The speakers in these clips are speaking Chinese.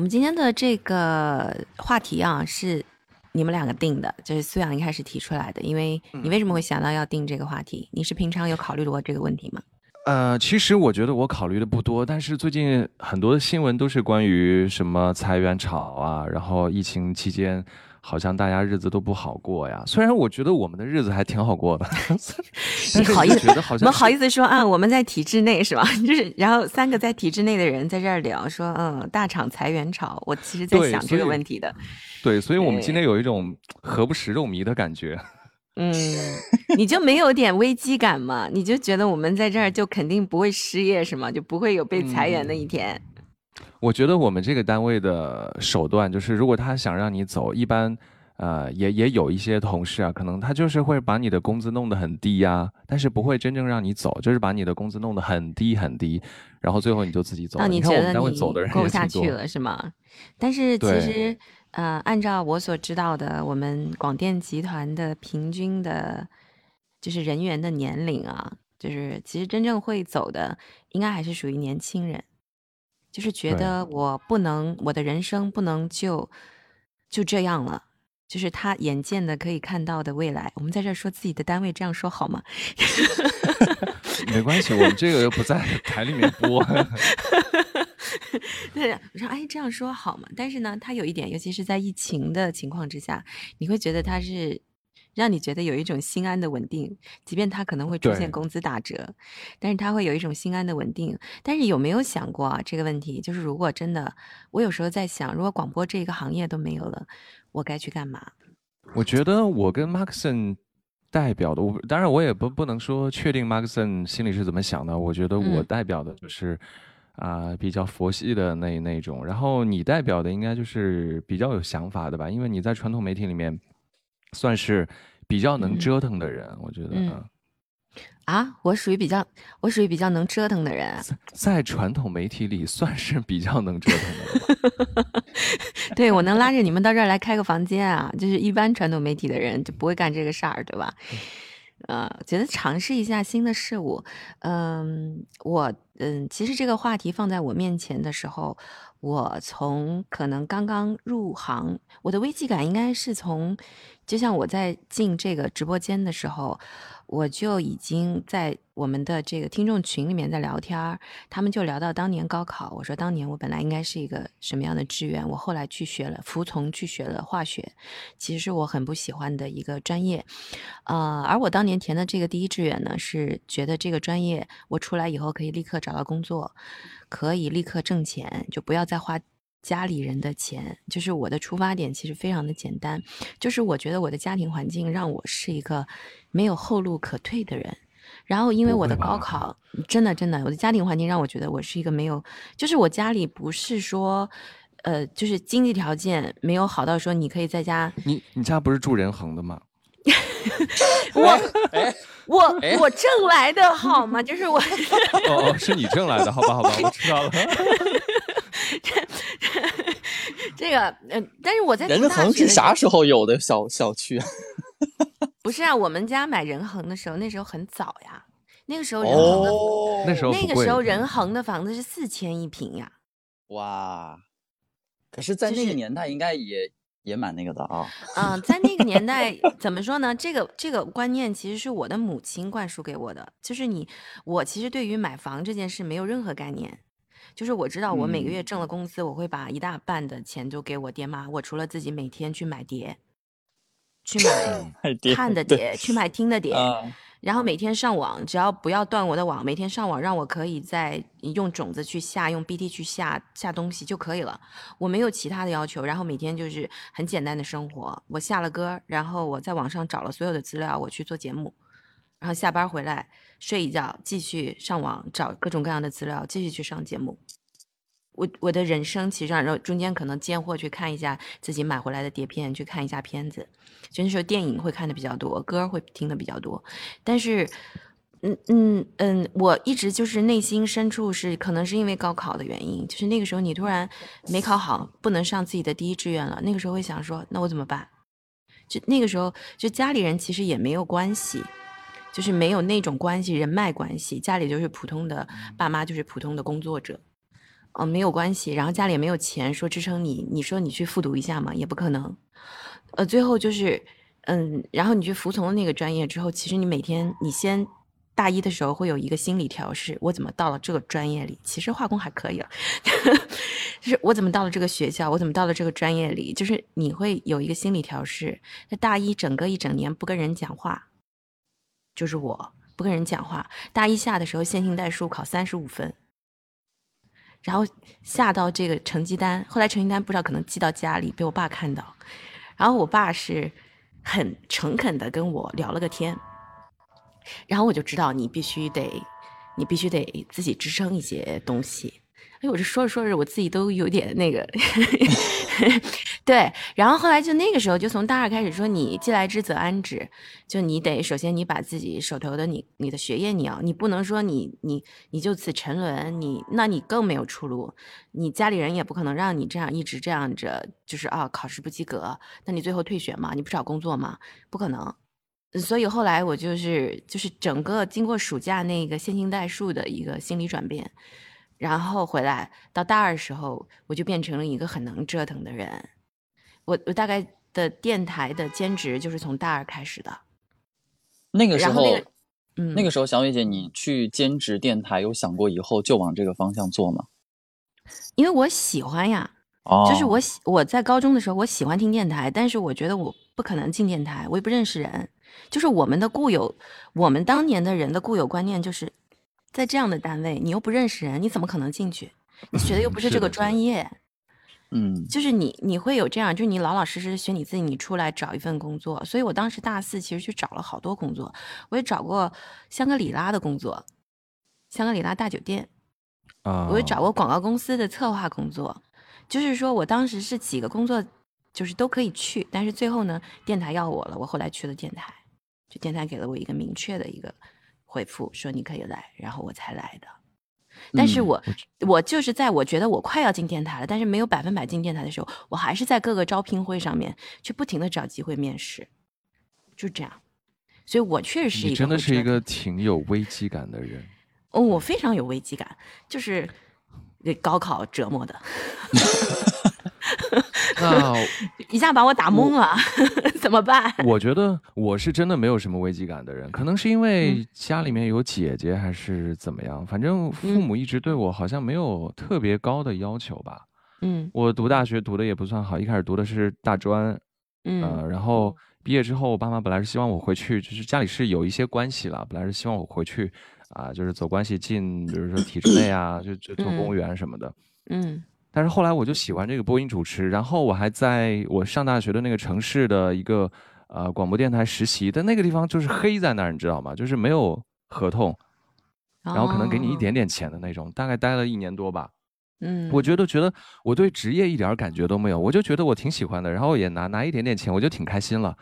我们今天的这个话题啊，是你们两个定的，就是苏阳一开始提出来的。因为你为什么会想到要定这个话题？你是平常有考虑过这个问题吗？呃，其实我觉得我考虑的不多，但是最近很多的新闻都是关于什么裁员潮啊，然后疫情期间。好像大家日子都不好过呀。虽然我觉得我们的日子还挺好过的，你好意思觉得好像我们好意思说啊？我们在体制内是吧？就是然后三个在体制内的人在这儿聊说，嗯，大厂裁员潮。我其实在想这个问题的。对，所以我们今天有一种何不食肉糜的感觉。嗯，你就没有点危机感吗？你就觉得我们在这儿就肯定不会失业是吗？就不会有被裁员的一天？我觉得我们这个单位的手段就是，如果他想让你走，一般，呃，也也有一些同事啊，可能他就是会把你的工资弄得很低呀，但是不会真正让你走，就是把你的工资弄得很低很低，然后最后你就自己走。那你觉得你过不下去了是吗？但是其实，呃，按照我所知道的，我们广电集团的平均的，就是人员的年龄啊，就是其实真正会走的，应该还是属于年轻人。就是觉得我不能，我的人生不能就就这样了。就是他眼见的可以看到的未来，我们在这说自己的单位，这样说好吗？没关系，我们这个又不在 台里面播。对，我说哎，这样说好吗？但是呢，他有一点，尤其是在疫情的情况之下，你会觉得他是。让你觉得有一种心安的稳定，即便他可能会出现工资打折，但是他会有一种心安的稳定。但是有没有想过啊这个问题？就是如果真的，我有时候在想，如果广播这个行业都没有了，我该去干嘛？我觉得我跟 Markson 代表的，我当然我也不不能说确定 Markson 心里是怎么想的。我觉得我代表的就是啊比较佛系的那那种，然后你代表的应该就是比较有想法的吧？因为你在传统媒体里面。算是比较能折腾的人，我觉得。啊，我属于比较，我属于比较能折腾的人。在传统媒体里，算是比较能折腾的。对，我能拉着你们到这儿来开个房间啊！就是一般传统媒体的人就不会干这个事儿，对吧？呃，觉得尝试一下新的事物。嗯，我嗯，其实这个话题放在我面前的时候。我从可能刚刚入行，我的危机感应该是从，就像我在进这个直播间的时候。我就已经在我们的这个听众群里面在聊天儿，他们就聊到当年高考。我说当年我本来应该是一个什么样的志愿，我后来去学了，服从去学了化学，其实是我很不喜欢的一个专业。呃，而我当年填的这个第一志愿呢，是觉得这个专业我出来以后可以立刻找到工作，可以立刻挣钱，就不要再花。家里人的钱，就是我的出发点，其实非常的简单，就是我觉得我的家庭环境让我是一个没有后路可退的人。然后因为我的高考，真的真的，我的家庭环境让我觉得我是一个没有，就是我家里不是说，呃，就是经济条件没有好到说你可以在家。你你家不是住仁恒的吗？我我我挣来的好吗？就是我哦哦，是你挣来的，好吧好吧，我知道了。这这个，嗯，但是我在仁恒是啥时候有的小小区？不是啊，我们家买仁恒的时候，那时候很早呀。那个时候仁恒的，那时候那个时候仁恒的房子是四千一平呀。哇！可是，在那个年代，应该也也蛮那个的啊。嗯，在那个年代，怎么说呢？这个这个观念其实是我的母亲灌输给我的，就是你，我其实对于买房这件事没有任何概念。就是我知道，我每个月挣了工资，我会把一大半的钱都给我爹妈。我除了自己每天去买碟，去买 看的碟，去买听的碟，然后每天上网，只要不要断我的网，每天上网让我可以在用种子去下，用 BT 去下下东西就可以了。我没有其他的要求，然后每天就是很简单的生活。我下了歌，然后我在网上找了所有的资料，我去做节目，然后下班回来。睡一觉，继续上网找各种各样的资料，继续去上节目。我我的人生其实，然后中间可能间或去看一下自己买回来的碟片，去看一下片子。就那时候电影会看的比较多，歌会听的比较多。但是，嗯嗯嗯，我一直就是内心深处是可能是因为高考的原因，就是那个时候你突然没考好，不能上自己的第一志愿了。那个时候会想说，那我怎么办？就那个时候，就家里人其实也没有关系。就是没有那种关系，人脉关系，家里就是普通的爸妈，就是普通的工作者，哦，没有关系，然后家里也没有钱说支撑你，你说你去复读一下嘛，也不可能。呃，最后就是，嗯，然后你去服从了那个专业之后，其实你每天你先大一的时候会有一个心理调试，我怎么到了这个专业里？其实化工还可以了，就是我怎么到了这个学校，我怎么到了这个专业里？就是你会有一个心理调试。那大一整个一整年不跟人讲话，就是我不跟人讲话。大一下的时候线性代数考三十五分。然后下到这个成绩单，后来成绩单不知道可能寄到家里被我爸看到，然后我爸是很诚恳的跟我聊了个天，然后我就知道你必须得，你必须得自己支撑一些东西。哎，我这说着说着，我自己都有点那个，对。然后后来就那个时候，就从大二开始说，你既来之则安之，就你得首先你把自己手头的你你的学业你要，你不能说你你你就此沉沦，你那你更没有出路，你家里人也不可能让你这样一直这样着，就是啊考试不及格，那你最后退学嘛，你不找工作嘛，不可能。所以后来我就是就是整个经过暑假那个线性代数的一个心理转变。然后回来到大二时候，我就变成了一个很能折腾的人。我我大概的电台的兼职就是从大二开始的。那个时候，那个、嗯，那个时候，小雨姐，你去兼职电台，有想过以后就往这个方向做吗？因为我喜欢呀，哦，就是我喜我在高中的时候，我喜欢听电台，但是我觉得我不可能进电台，我也不认识人。就是我们的固有，我们当年的人的固有观念就是。在这样的单位，你又不认识人，你怎么可能进去？你学的又不是这个 专业，嗯，就是你你会有这样，就是你老老实实学你自己，你出来找一份工作。所以我当时大四其实去找了好多工作，我也找过香格里拉的工作，香格里拉大酒店，啊，我也找过广告公司的策划工作，就是说我当时是几个工作就是都可以去，但是最后呢，电台要我了，我后来去了电台，就电台给了我一个明确的一个。回复说你可以来，然后我才来的。但是我、嗯、我就是在我觉得我快要进电台了，但是没有百分百进电台的时候，我还是在各个招聘会上面去不停的找机会面试，就这样。所以我确实是一个你真的是一个挺有危机感的人。哦，我非常有危机感，就是 高考折磨的。那 一下把我打懵了，怎么办？我觉得我是真的没有什么危机感的人，可能是因为家里面有姐姐，还是怎么样。反正父母一直对我好像没有特别高的要求吧。嗯，我读大学读的也不算好，一开始读的是大专，嗯、呃，然后毕业之后，我爸妈本来是希望我回去，就是家里是有一些关系了，本来是希望我回去啊，就是走关系进，比如说体制内啊，就就做公务员什么的。嗯。但是后来我就喜欢这个播音主持，然后我还在我上大学的那个城市的一个呃广播电台实习，但那个地方就是黑在那儿，你知道吗？就是没有合同，然后可能给你一点点钱的那种，大概待了一年多吧。嗯，我觉得觉得我对职业一点感觉都没有，我就觉得我挺喜欢的，然后也拿拿一点点钱，我就挺开心了。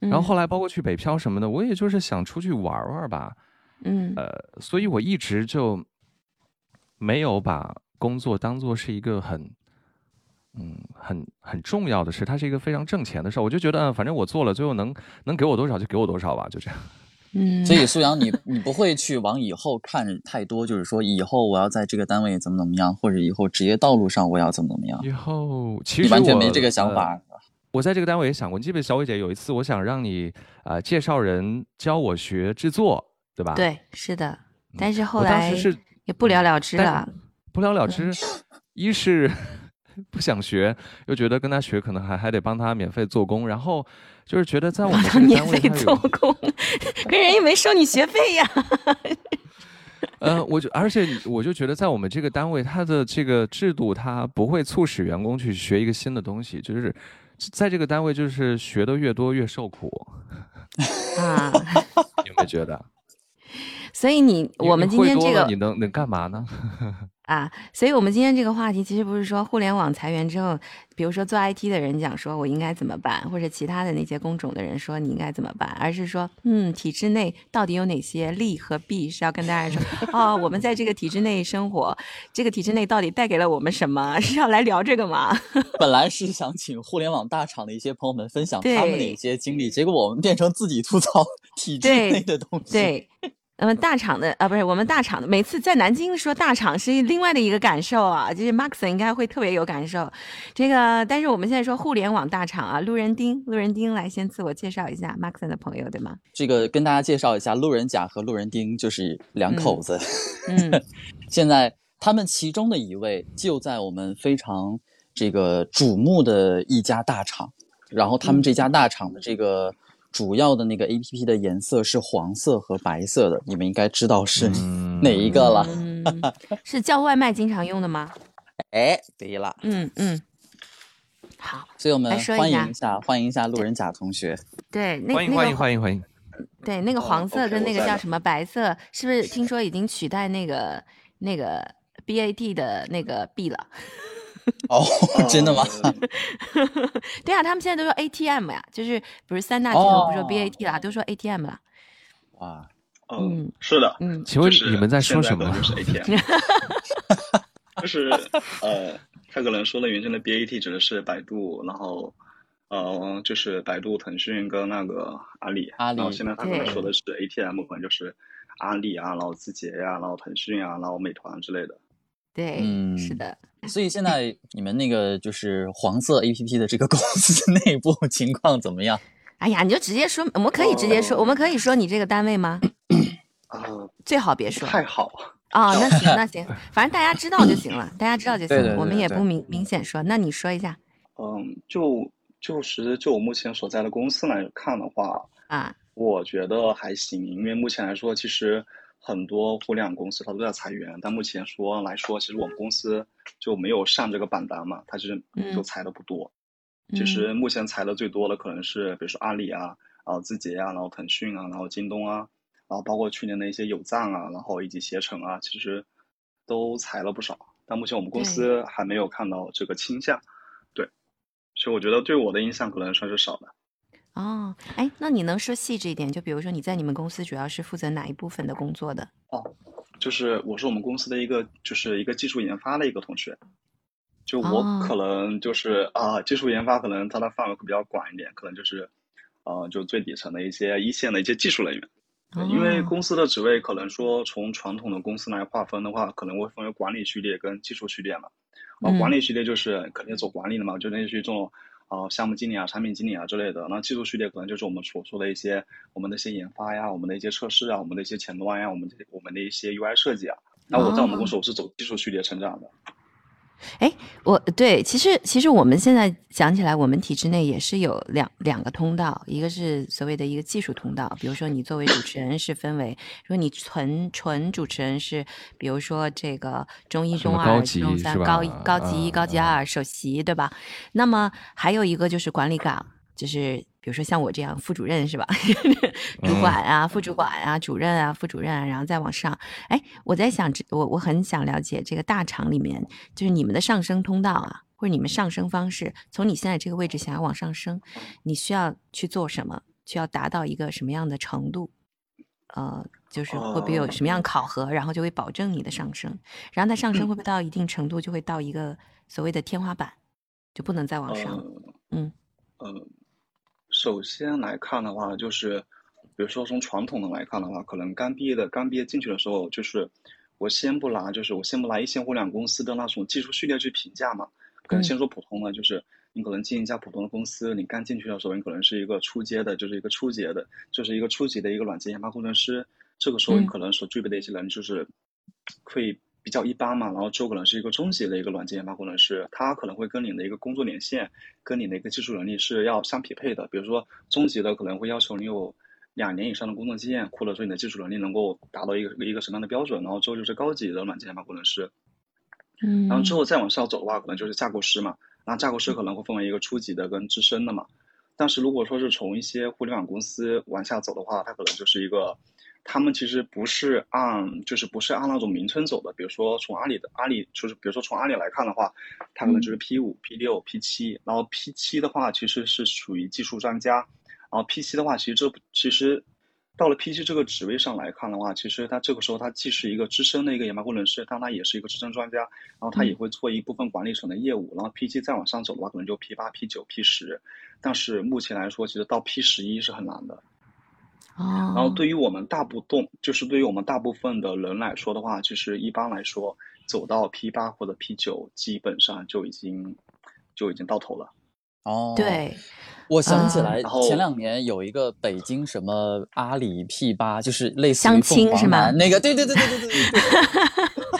然后后来包括去北漂什么的，我也就是想出去玩玩吧。嗯，呃，所以我一直就没有把。工作当做是一个很，嗯，很很重要的事，它是一个非常挣钱的事儿。我就觉得，反正我做了，最后能能给我多少就给我多少吧，就这样。嗯，所以苏阳，你你不会去往以后看太多，就是说以后我要在这个单位怎么怎么样，或者以后职业道路上我要怎么怎么样。以后其实完全没这个想法。呃、我在这个单位也想过，你记不记得小伟姐有一次，我想让你啊、呃、介绍人教我学制作，对吧？对，是的。但是后来当时是也不了了之了。不了了之，一是 不想学，又觉得跟他学可能还还得帮他免费做工，然后就是觉得在我们这个免单位费做工，跟人又没收你学费呀。呃，我就而且我就觉得在我们这个单位，它的这个制度，它不会促使员工去学一个新的东西，就是在这个单位，就是学的越多越受苦。啊，有没有觉得？所以你我们今天这个你能能干嘛呢？啊，所以我们今天这个话题其实不是说互联网裁员之后，比如说做 IT 的人讲说我应该怎么办，或者其他的那些工种的人说你应该怎么办，而是说，嗯，体制内到底有哪些利和弊是要跟大家说，哦，我们在这个体制内生活，这个体制内到底带给了我们什么？是要来聊这个吗？本来是想请互联网大厂的一些朋友们分享他们的一些经历，结果我们变成自己吐槽体制内的东西。对。那么大厂的啊，不是我们大厂的，每次在南京说大厂是另外的一个感受啊，就是 Max 应该会特别有感受。这个，但是我们现在说互联网大厂啊，路人丁，路人丁来先自我介绍一下，Max 的朋友对吗？这个跟大家介绍一下，路人甲和路人丁就是两口子。嗯，现在他们其中的一位就在我们非常这个瞩目的一家大厂，然后他们这家大厂的这个。主要的那个 A P P 的颜色是黄色和白色的，你们应该知道是哪一个了。是叫外卖经常用的吗？哎，对了。嗯嗯。好，所以我们欢迎一下，欢迎一下路人甲同学。对，欢迎欢迎欢迎欢迎。对，那个黄色跟那个叫什么白色，是不是听说已经取代那个那个 B A T 的那个 B 了？哦，真的吗？对啊，他们现在都说 ATM 呀，就是不是三大巨头不说 BAT 啦，都说 ATM 了。哇，嗯，是的，嗯，请问你们在说什么？就是 ATM，就是呃，他可能说的原先的 BAT 指的是百度，然后呃，就是百度、腾讯跟那个阿里，阿里，然后现在他可能说的是 ATM，可能就是阿里啊，然后字节呀，然后腾讯啊，然后美团之类的。对，嗯，是的。所以现在你们那个就是黄色 A P P 的这个公司内部情况怎么样？哎呀，你就直接说，我们可以直接说，我们可以说你这个单位吗？啊，最好别说。太好啊，那行那行，反正大家知道就行了，大家知道就行了，我们也不明明显说。那你说一下。嗯，就就是就我目前所在的公司来看的话，啊，我觉得还行，因为目前来说，其实。很多互联网公司它都在裁员，但目前说来说，其实我们公司就没有上这个榜单嘛，它其实就裁的不多。其实目前裁的最多的可能是比如说阿里啊，然后字节啊，然后腾讯啊，然后京东啊，然后包括去年的一些有赞啊，然后以及携程啊，其实都裁了不少。但目前我们公司还没有看到这个倾向，对，所以我觉得对我的影响可能算是少的。哦，哎，那你能说细致一点？就比如说你在你们公司主要是负责哪一部分的工作的？哦，就是我是我们公司的一个，就是一个技术研发的一个同学。就我可能就是啊，技术研发可能它的范围会比较广一点，可能就是，呃，就最底层的一些一线的一些技术人员。因为公司的职位可能说从传统的公司来划分的话，可能会分为管理序列跟技术序列嘛。啊，管理序列就是肯定走管理的嘛，就类似于这种。啊，项目经理啊，产品经理啊之类的，那技术序列可能就是我们所说的一些我们的一些研发呀，我们的一些测试啊，我们的一些前端呀，我们我们的一些 UI 设计啊。那我在我们公司我是走技术序列成长的。哎，我对，其实其实我们现在讲起来，我们体制内也是有两两个通道，一个是所谓的一个技术通道，比如说你作为主持人是分为，如果你纯纯主持人是，比如说这个中一、中二、中三、高一、高级一、高级二首席，对吧？那么还有一个就是管理岗，就是。比如说像我这样副主任是吧？主管啊，副主管啊，主任啊，副主任啊，然后再往上。哎，我在想，我我很想了解这个大厂里面，就是你们的上升通道啊，或者你们上升方式，从你现在这个位置想要往上升，你需要去做什么？需要达到一个什么样的程度？呃，就是会不会有什么样考核，然后就会保证你的上升？然后它上升会不会到一定程度就会到一个所谓的天花板，就不能再往上？嗯嗯。首先来看的话，就是，比如说从传统的来看的话，可能刚毕业的刚毕业进去的时候，就是我先不拿，就是我先不拿一线互联网公司的那种技术序列去评价嘛，可能先说普通的，就是你可能进一家普通的公司，你刚进去的时候，你可能是一个初阶的，就是一个初级的，就是一个初级的一个软件研发工程师，这个时候你可能所具备的一些能力就是可以。比较一般嘛，然后之后可能是一个中级的一个软件研发工程师，他可能会跟你的一个工作年限，跟你的一个技术能力是要相匹配的。比如说中级的可能会要求你有两年以上的工作经验，或者说你的技术能力能够达到一个一个什么样的标准，然后之后就是高级的软件研发工程师。嗯，然后之后再往上走的话，可能就是架构师嘛。那架构师可能会分为一个初级的跟资深的嘛。但是如果说是从一些互联网公司往下走的话，它可能就是一个。他们其实不是按，就是不是按那种名称走的。比如说从阿里的阿里，就是比如说从阿里来看的话，他可能就是 P 五、P 六、P 七。然后 P 七的话，其实是属于技术专家。然后 P 七的话，其实这其实到了 P 七这个职位上来看的话，其实他这个时候他既是一个资深的一个研发工程师，但他也是一个资深专家。然后他也会做一部分管理层的业务。然后 P 七再往上走的话，可能就 P 八、P 九、P 十。但是目前来说，其实到 P 十一是很难的。然后对于我们大部分，就是对于我们大部分的人来说的话，就是一般来说走到 P 八或者 P 九，基本上就已经就已经到头了。哦，对，我想起来前两年有一个北京什么阿里 P 八，就是类似于相亲是吗？那个，对对对对对对对。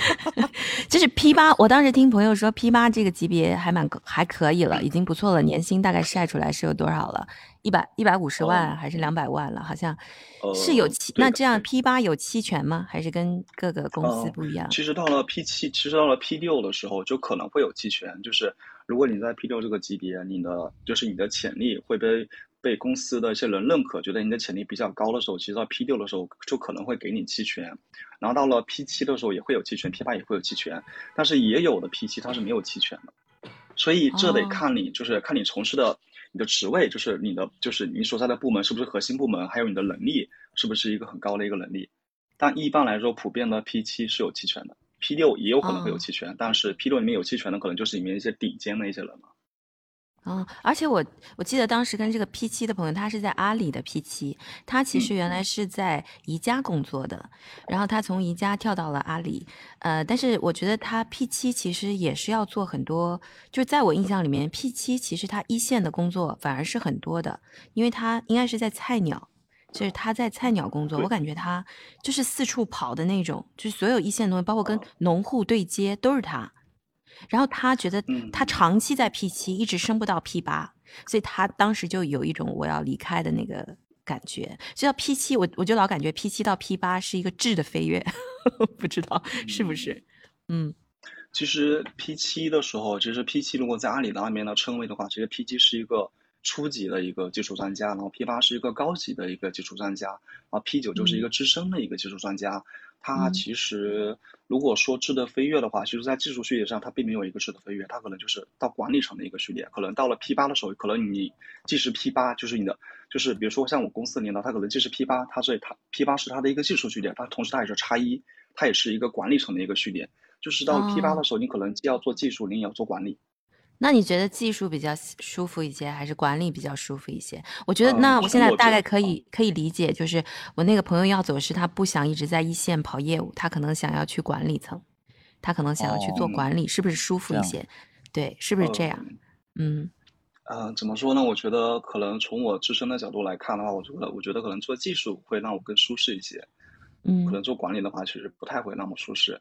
就是 P 八，我当时听朋友说 P 八这个级别还蛮还可以了，已经不错了，年薪大概晒出来是有多少了？一百一百五十万哦还是两百万了？好像呃是有期。那这样 P 八有期权吗？还是跟各个公司呃不一样？其实到了 P 七，其实到了 P 六的时候，就可能会有期权。就是如果你在 P 六这个级别，你的就是你的潜力会被被公司的一些人认可，觉得你的潜力比较高的时候，其实到 P 六的时候就可能会给你期权。然后到了 P 七的时候也会有期权，P 八也会有期权，但是也有的 P 七它是没有期权的。所以这得哦看你，就是看你从事的你的职位，就是你的就是你所在的部门是不是核心部门，还有你的能力是不是一个很高的一个能力。但一般来说，普遍的 P 七是有期权的，P 六也有可能会有哦期权，但是 P 六里面有期权的可能就是里面一些顶尖的一些人了。哦，而且我我记得当时跟这个 P 七的朋友，他是在阿里的 P 七，他其实原来是在宜家工作的，然后他从宜家跳到了阿里，呃，但是我觉得他 P 七其实也是要做很多，就是在我印象里面，P 七其实他一线的工作反而是很多的，因为他应该是在菜鸟。就是他在菜鸟工作，我感觉他就是四处跑的那种，就是所有一线东西，包括跟农户对接都是他。然后他觉得嗯他长期在 P 七，一直升不到 P 八，所以他当时就有一种我要离开的那个感觉。所以到 P 七，我我就老感觉 P 七到 P 八是一个质的飞跃，不知道是不是？嗯其实 P 七的时候，其实 P 七如果在阿里那边的称谓的话，其实 P 七是一个初级的一个技术专家，然后 P 八是一个高级的一个技术专家，然后 P 九就是一个资深的一个技术专家。它嗯其实如果说质的飞跃的话，其实在技术序列上它并没有一个质的飞跃，它可能就是到管理层的一个序列。可能到了 P 八的时候，可能你既是 P 八，就是你的就是比如说像我公司的领导，他可能既是 P 八，他是他 P 八是他的一个技术序列，他同时他也是叉一，他也是一个管理层的一个序列。就是到了 P 八哦的时候，你可能既要做技术，你也要做管理。那你觉得技术比较舒服一些，还是管理比较舒服一些？我觉得，嗯那我现在大概可以可以理解，就是我那个朋友要走是他不想一直在一线跑业务，他可能想要去管理层，他可能想要去做哦管理，是不是舒服一些？对，是不是这样？嗯呃，怎么说呢？我觉得可能从我自身的角度来看的话，我觉得我觉得可能做技术会让我更舒适一些，嗯可嗯能做管理的话，其实不太会那么舒适。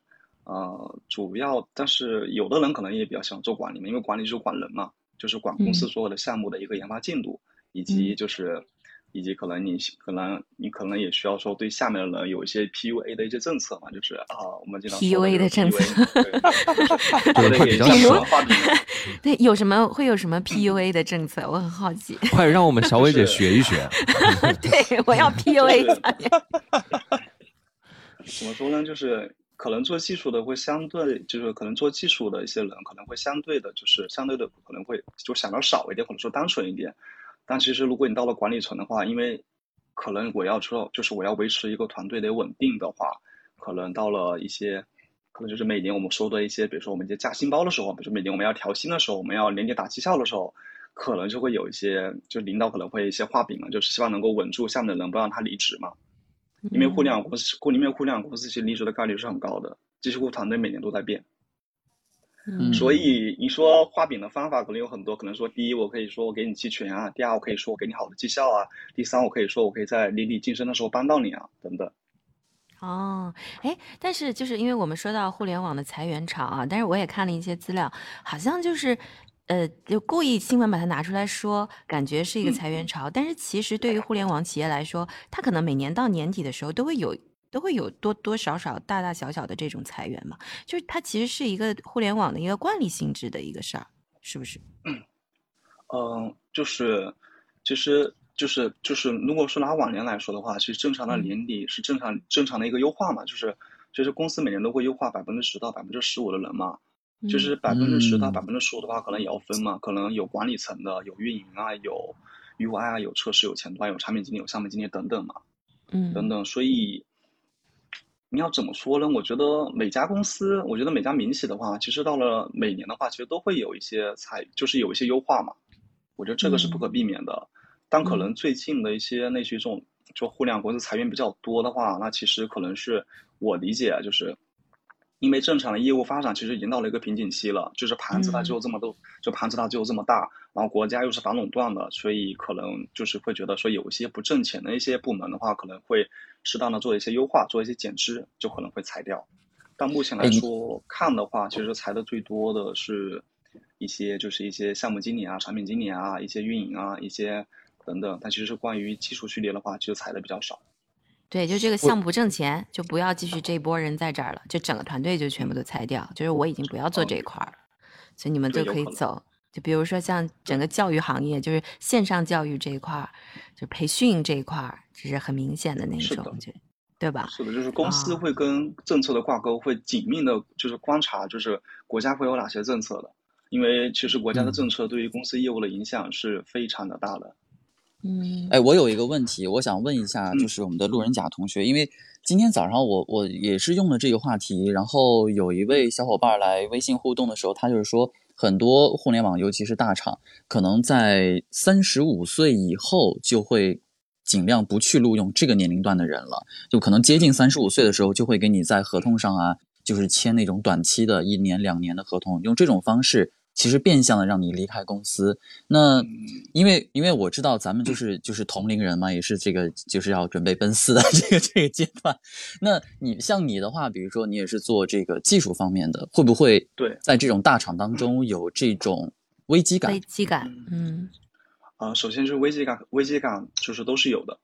呃，主要但是有的人可能也比较喜欢做管理嘛，因为管理就是管人嘛，就是管公司嗯所有的项目的一个研发进度，以及嗯就是。以及可能你可能你可能也需要说对下面的人有一些 PUA 的一些政策嘛，就是啊，我们经常说 PUA 的政策对 比较 对，有什么会有什么 PUA 的政策？我很好奇。快让我们小伟姐学一学。对，我要 PUA 一下你。怎么说呢？就是可能做技术的会相对，就是可能做技术的一些人可能会相对的，就是相对的可能会就想的少一点，或者说单纯一点。但其实如果你到了管理层的话，因为可能我要说，就是我要维持一个团队的稳定的话，可能到了一些，可能就是每年我们说的一些，比如说我们一些加薪包的时候，比如说每年我们要调薪的时候，我们要年底打绩效的时候，可能就会有一些，就领导可能会一些画饼嘛，就是希望能够稳住下面的人，不让他离职嘛。因为互联网公司，互因为互联网公司其实离职的概率是很高的，几乎团队每年都在变。嗯所以你说画饼的方法可能有很多，可能说第一，我可以说我给你期权啊；第二，我可以说我给你好的绩效啊；第三，我可以说我可以在离你晋升的时候帮到你啊，等等。哦，哎，但是就是因为我们说到互联网的裁员潮啊，但是我也看了一些资料，好像就是，呃，就故意新闻把它拿出来说，感觉是一个嗯裁员潮，但是其实对于互联网企业来说，它可能每年到年底的时候都会有。都会有多多少少、大大小小的这种裁员嘛，就是它其实是一个互联网的一个惯例性质的一个事儿，是不是？嗯，就是，其实就是就是，如果说拿往年来说的话，其实正常的嗯年底是正常正常的一个优化嘛，就是其实公司每年都会优化百分之十到百分之十五的人嘛，就是百分之十到嗯百分之十五的话，可能也要分嘛，可能有管理层的，有运营啊，有 UI 啊，有测试，有前端，有产品经理，有项目经理等等嘛，嗯等等。所以你要怎么说呢？我觉得每家公司，我觉得每家民企的话，其实到了每年的话，其实都会有一些裁，就是有一些优化嘛。我觉得这个是不可避免的。但可能最近的一些类似于这种就互联网公司裁员比较多的话，那其实可能是我理解就是。因为正常的业务发展其实已经到了一个瓶颈期了，就是盘子它只有这么多，就盘子它只有这么大，然后国家又是反垄断的，所以可能就是会觉得说有一些不挣钱的一些部门的话，可能会适当的做一些优化，做一些减支，就可能会裁掉。但目前来说看的话，其实裁的最多的是一些就是一些项目经理啊、产品经理啊、一些运营啊、一些等等。但其实是关于技术序列的话，其实裁的比较少。对，就这个项目不挣钱，就不要继续这一波人在这儿了，就整个团队就全部都裁掉。就是我已经不要做这一块儿了，所以你们就可以走。就比如说像整个教育行业，就是线上教育这一块儿，就培训这一块儿，这是很明显的那种，就对吧？是的，就是公司会跟政策的挂钩，会紧密的，就是观察，就是国家会有哪些政策的，因为其实国家的政策对于公司业务的影响是非常的大的。嗯，哎，我有一个问题，我想问一下，就是我们的路人甲同学，因为今天早上我我也是用了这个话题，然后有一位小伙伴来微信互动的时候，他就是说，很多互联网，尤其是大厂，可能在三十五岁以后就会尽量不去录用这个年龄段的人了，就可能接近三十五岁的时候，就会给你在合同上啊，就是签那种短期的一年两年的合同，用这种方式。其实变相的让你离开公司，那因为因为我知道咱们就是就是同龄人嘛，也是这个就是要准备奔四的 这个这个阶段。那你像你的话，比如说你也是做这个技术方面的，会不会对在这种大厂当中有这种危机感？危机感，嗯，啊，首先就是危机感，危机感就是都是有的。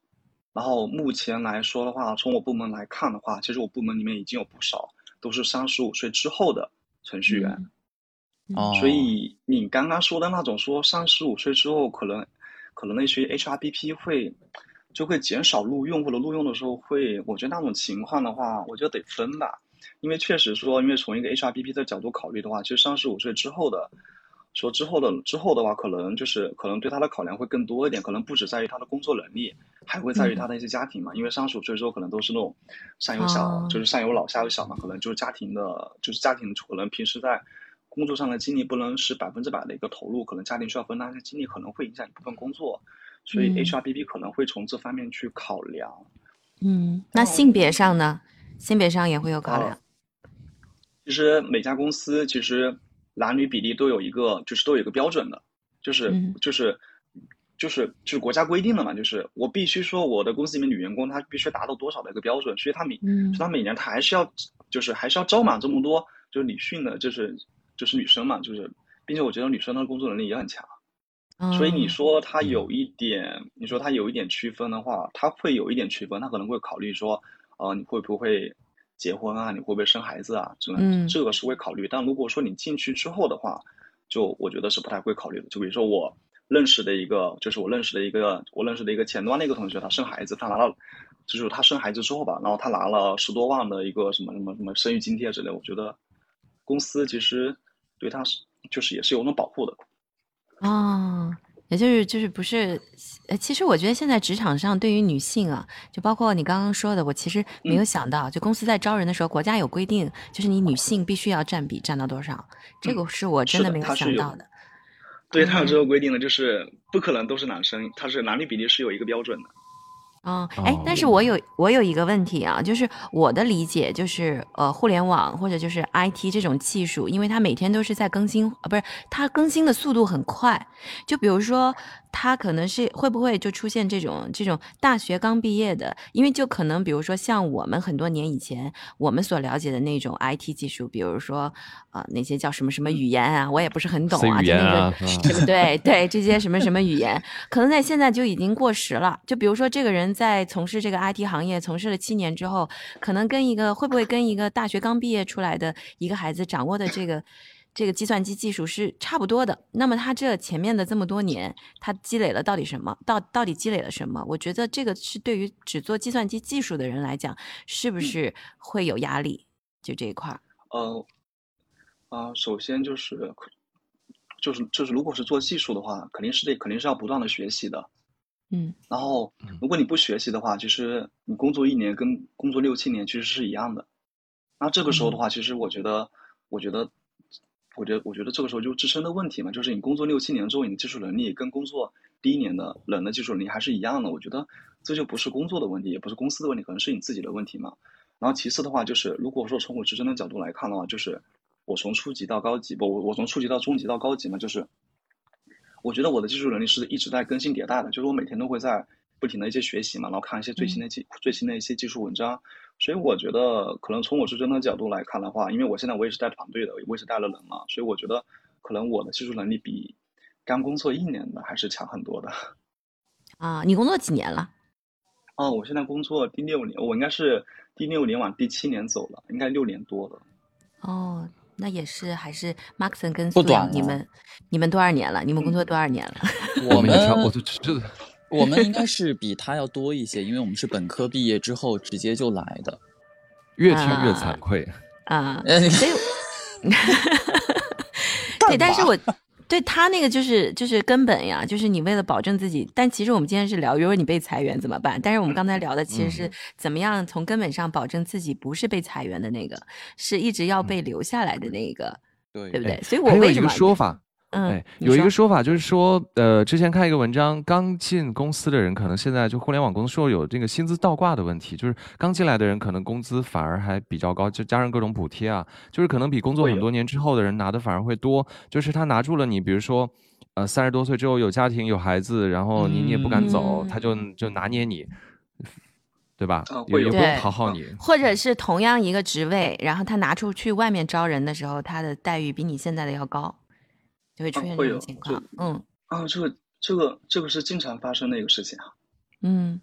然后目前来说的话，从我部门来看的话，其实我部门里面已经有不少都是三十五岁之后的程序员。哦，所以你刚刚说的那种说三十五岁之后可能，可能那些 HRBP 会就会减少录用，或者录用的时候会，我觉得那种情况的话，我觉得得分吧，因为确实说，因为从一个 HRBP 的角度考虑的话，其实三十五岁之后的，说之后的之后的话，可能就是可能对他的考量会更多一点，可能不止在于他的工作能力，还会在于他的一些家庭嘛，因为三十五岁之后可能都是那种上有小，就是上有老下有小嘛，可能就是家庭的，就是家庭可能平时在。工作上的精力不能是百分之百的一个投入，可能家庭需要分担一些精力，可能会影响一部分工作，所以 HRBP 可能会从这方面去考量。嗯，那性别上呢？性别上也会有考量。其实每家公司其实男女比例都有一个，就是都有一个标准的，就是就是就是就是国家规定的嘛，就是我必须说我的公司里面女员工她必须达到多少的一个标准，所以她每所以她每年她还是要就是还是要招满这么多就是女性的，就是。就是女生嘛，就是，并且我觉得女生的工作能力也很强，所以你说她有一点，你说她有一点区分的话，她会有一点区分，她可能会考虑说，呃，你会不会结婚啊？你会不会生孩子啊？这这个是会考虑。但如果说你进去之后的话，就我觉得是不太会考虑的。就比如说我认识的一个，就是我认识的一个，我认识的一个前端的一个同学，她生孩子，她拿到，就是她生孩子之后吧，然后她拿了十多万的一个什么什么什么生育津贴之类，我觉得公司其实。对他是，就是也是有种保护的，哦，也就是就是不是，呃，其实我觉得现在职场上对于女性啊，就包括你刚刚说的，我其实没有想到，就公司在招人的时候，国家有规定，就是你女性必须要占比占到多少，这个是我真的没有想到的。对他有这个规定的，就是不可能都是男生，他是男女比例是有一个标准的。哦，哎，但是我有我有一个问题啊，就是我的理解就是，呃，互联网或者就是 IT 这种技术，因为它每天都是在更新，啊，不是它更新的速度很快，就比如说。他可能是会不会就出现这种这种大学刚毕业的，因为就可能比如说像我们很多年以前我们所了解的那种 IT 技术，比如说呃那些叫什么什么语言啊，我也不是很懂啊，就那个对不对？对这些什么什么语言，可能在现在就已经过时了。就比如说这个人在从事这个 IT 行业从事了七年之后，可能跟一个会不会跟一个大学刚毕业出来的一个孩子掌握的这个。这个计算机技术是差不多的，那么他这前面的这么多年，他积累了到底什么？到到底积累了什么？我觉得这个是对于只做计算机技术的人来讲，是不是会有压力？就这一块儿。呃，啊，首先就是，就是就是，如果是做技术的话，肯定是这肯定是要不断的学习的。嗯。然后，如果你不学习的话，其实你工作一年跟工作六七年其实是一样的。那这个时候的话，其实我觉得，我觉得。我觉得，我觉得这个时候就自身的问题嘛，就是你工作六七年之后，你的技术能力跟工作第一年的人的技术能力还是一样的，我觉得这就不是工作的问题，也不是公司的问题，可能是你自己的问题嘛。然后其次的话，就是如果说从我自身的角度来看的话，就是我从初级到高级，不，我我从初级到中级到高级嘛，就是我觉得我的技术能力是一直在更新迭代的，就是我每天都会在不停的一些学习嘛，然后看一些最新的技最新的一些技术文章。所以我觉得，可能从我自身的角度来看的话，因为我现在我也是带团队的，我也是带了人嘛，所以我觉得可能我的技术能力比刚工作一年的还是强很多的。啊，你工作几年了？哦，我现在工作第六年，我应该是第六年往第七年走了，应该六年多了。哦，那也是还是 Maxon 跟不短你们你们多少年了？你们工作多少年了？我们 我就这我们应该是比他要多一些，因为我们是本科毕业之后直接就来的。越听越惭愧。啊，所以 对，但是我对他那个就是就是根本呀，就是你为了保证自己，但其实我们今天是聊，如果你被裁员怎么办？但是我们刚才聊的其实是怎么样从根本上保证自己不是被裁员的那个，是一直要被留下来的那一个，对对不对？所以还有一个我为什么说法，嗯哎，，有一个说说法就是说，呃，之前看一个文章，刚进公司的人可能现在就互联网公司说有这个薪资倒挂的问题，就是刚进来的人可能工资反而还比较高，就加上各种补贴啊，就是可能比工作很多年之后的人拿的反而会多，就是他拿住了你，比如说。呃，三十多岁之后有家庭有孩子，然后你你也不敢走，嗯他就就拿捏你，对吧？啊也也不用讨好你。或者是同样一个职位，然后他拿出去外面招人的时候，他的待遇比你现在的要高，就会出现这种情况就。嗯啊，这个这个这个是经常发生的一个事情啊，嗯。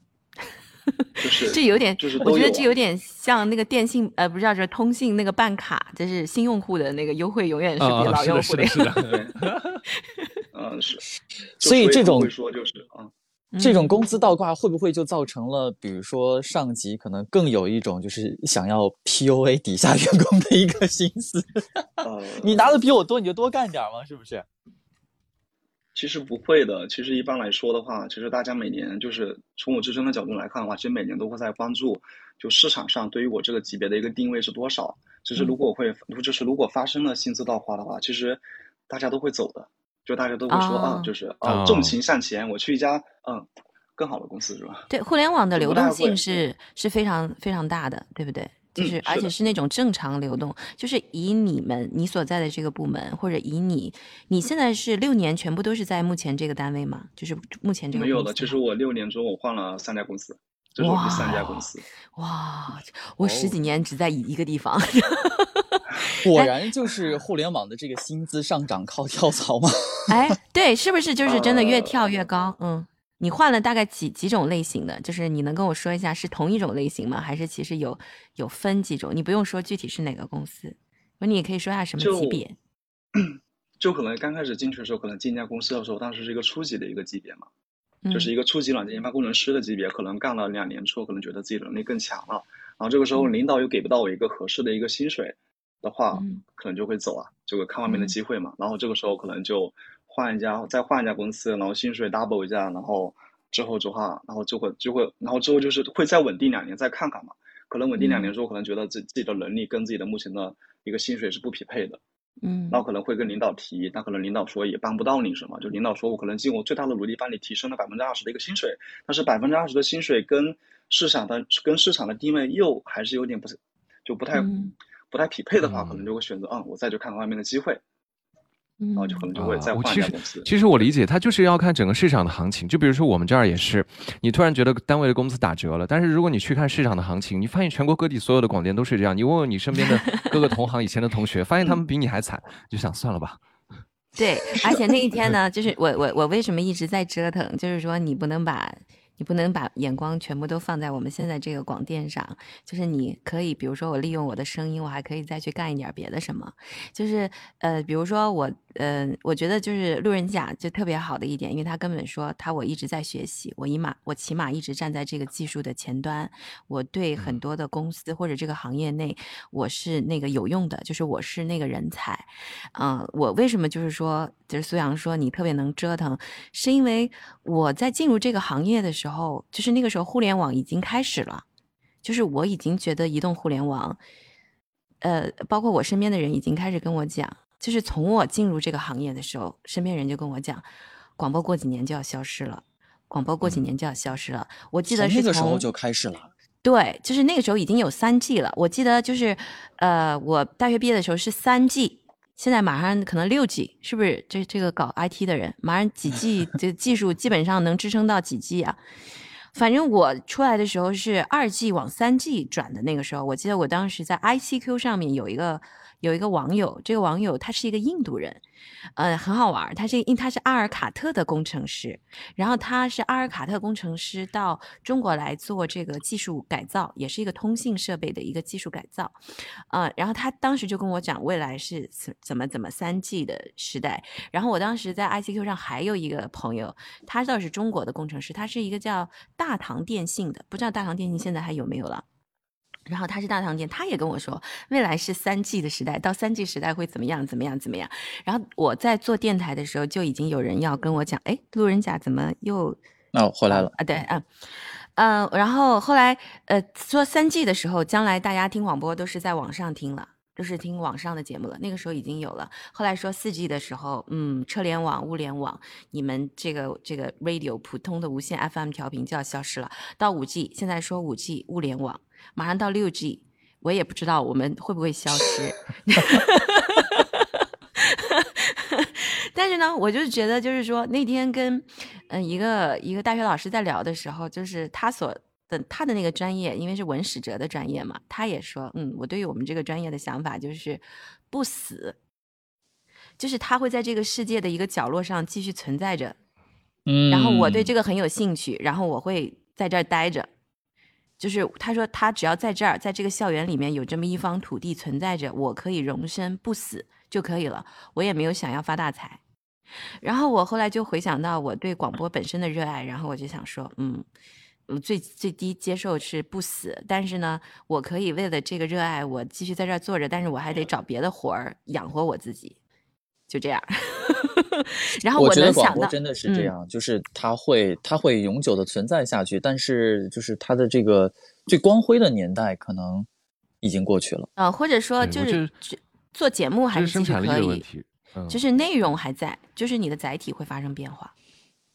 就是这有点，就是我觉得这有点像那个电信，呃，不是叫这通信那个办卡，就是新用户的那个优惠永远是比啊，老用户的，是的，嗯是，所以这种会说就是啊，这种嗯工资倒挂会不会就造成了，比如说上级可能更有一种就是想要 PUA 底下员工的一个心思？呃，你拿的比我多，你就多干点嘛，是不是？其实不会的。其实一般来说的话，其实大家每年就是从我自身的角度来看的话，其实每年都会在关注，就市场上对于我这个级别的一个定位是多少。就是如果会，就是如果发生了薪资倒挂的话，其实大家都会走的，就大家都会说哦啊，就是哦啊，重情向前，我去一家嗯更好的公司是吧？对，互联网的流动性是是非常非常大的，对不对？就是、而且嗯是那种正常流动，就是以你们你所在的这个部门，或者以你你现在是六年全部都是在目前这个单位吗？就是目前这个没有的，其实我六年中我换了三家公司，这是我第三家公司。哇，我十哦几年只在一一个地方，果然就是互联网的这个薪资上涨靠跳槽吗。哎，对，是不是就是真的越呃跳越高？嗯，你换了大概几几种类型的？就是你能跟我说一下是同一种类型吗？还是其实有有分几种？你不用说具体是哪个公司，你也可以说一下什么级别。就可能刚开始进去的时候，可能进一家公司的时候，当时是一个初级的一个级别嘛，就是嗯。一个初级软件研发工程师的级别，可能干了两年之后，可能觉得自己能力更强了，然后这个时候领导又给不到我一个合适的一个薪水的话，嗯。可能就会走啊，这个看外面的嗯。机会嘛，然后这个时候可能就换一家，再换一家公司，然后薪水 double 一下，然后之后的话，然后就会就会，然后之后就是会再稳定两年再看看嘛，可能稳定两年之后，可能觉得自自己的能力跟自己的目前的一个薪水是不匹配的。嗯。那我可能会跟领导提，那可能领导说也帮不到你什么，就领导说我可能尽我最大的努力帮你提升了百分之二十的一个薪水，但是百分之二十的薪水跟市场的跟市场的定位又还是有点不是就不太、嗯。不太匹配的话，嗯。可能就会选择嗯、我再去看看外面的机会，嗯然后就可能就会再啊我其实换一家公司。其实我理解，它就是要看整个市场的行情。就比如说我们这儿也是，你突然觉得单位的工资打折了，但是如果你去看市场的行情，你发现全国各地所有的广电都是这样。你问问你身边的各个同行以前的同学，发现他们比你还惨，就想算了吧。对，而且那一天呢，就是我我我为什么一直在折腾，就是说你不能把你不能把眼光全部都放在我们现在这个广电上，就是你可以，比如说我利用我的声音，我还可以再去干一点别的什么，就是呃，比如说我呃，我觉得就是路人甲就特别好的一点，因为他根本说他我一直在学习，我一码我起码一直站在这个技术的前端，我对很多的公司或者这个行业内我是那个有用的，就是我是那个人才。嗯，我为什么就是说，就是苏阳说你特别能折腾，是因为我在进入这个行业的时候，就是那个时候互联网已经开始了，就是我已经觉得移动互联网，呃，包括我身边的人已经开始跟我讲，就是从我进入这个行业的时候，身边人就跟我讲，广播过几年就要消失了，广播过几年就要消失了。我记得那个时候就开始了。对，就是那个时候已经有三 G 了。我记得就是，呃，我大学毕业的时候是三 G，现在马上可能六 G，是不是？这这个搞 IT 的人，马上几 G 这技术基本上能支撑到几 G 啊？反正我出来的时候是二 G 往三 G 转的那个时候，我记得我当时在 ICQ 上面有一个有一个网友，这个网友他是一个印度人，呃，很好玩，他是因他是阿尔卡特的工程师，然后他是阿尔卡特工程师到中国来做这个技术改造，也是一个通信设备的一个技术改造，呃，然后他当时就跟我讲未来是怎怎么怎么三 G 的时代，然后我当时在 ICQ 上还有一个朋友，他倒是中国的工程师，他是一个叫大唐电信的，不知道大唐电信现在还有没有了。然后他是大堂店，他也跟我说，未来是三 G 的时代，到三 G 时代会怎么样，怎么样，怎么样。然后我在做电台的时候，就已经有人要跟我讲，哎，路人甲怎么又哦回来了啊？对，嗯，嗯、然后后来呃，说三 G 的时候，将来大家听广播都是在网上听了。都是听网上的节目了，那个时候已经有了。后来说四 G 的时候，嗯，车联网、物联网，你们这个这个 radio 普通的无线 FM 调频就要消失了。到五 G，现在说五 G 物联网，马上到六 G，我也不知道我们会不会消失。但是呢，我就是觉得，就是说那天跟嗯、呃一个一个大学老师在聊的时候，就是他所的他的那个专业，因为是文史哲的专业嘛，他也说，嗯，我对于我们这个专业的想法就是不死，就是他会在这个世界的一个角落上继续存在着，嗯，然后我对这个很有兴趣，然后我会在这儿待着。就是他说，他只要在这儿，在这个校园里面有这么一方土地存在着，我可以容身不死就可以了。我也没有想要发大财。然后我后来就回想到我对广播本身的热爱，然后我就想说，嗯，嗯最最低接受是不死，但是呢，我可以为了这个热爱，我继续在这儿坐着，但是我还得找别的活儿养活我自己，就这样。然后我觉得能想到，广播真的是这嗯样，就是它会它会永久的存在下去，但是就是它的这个最光辉的年代可能已经过去了。呃，或者说就是做节目还是生产力的问以，题。嗯，就是内容还在，就是你的载体会发生变化。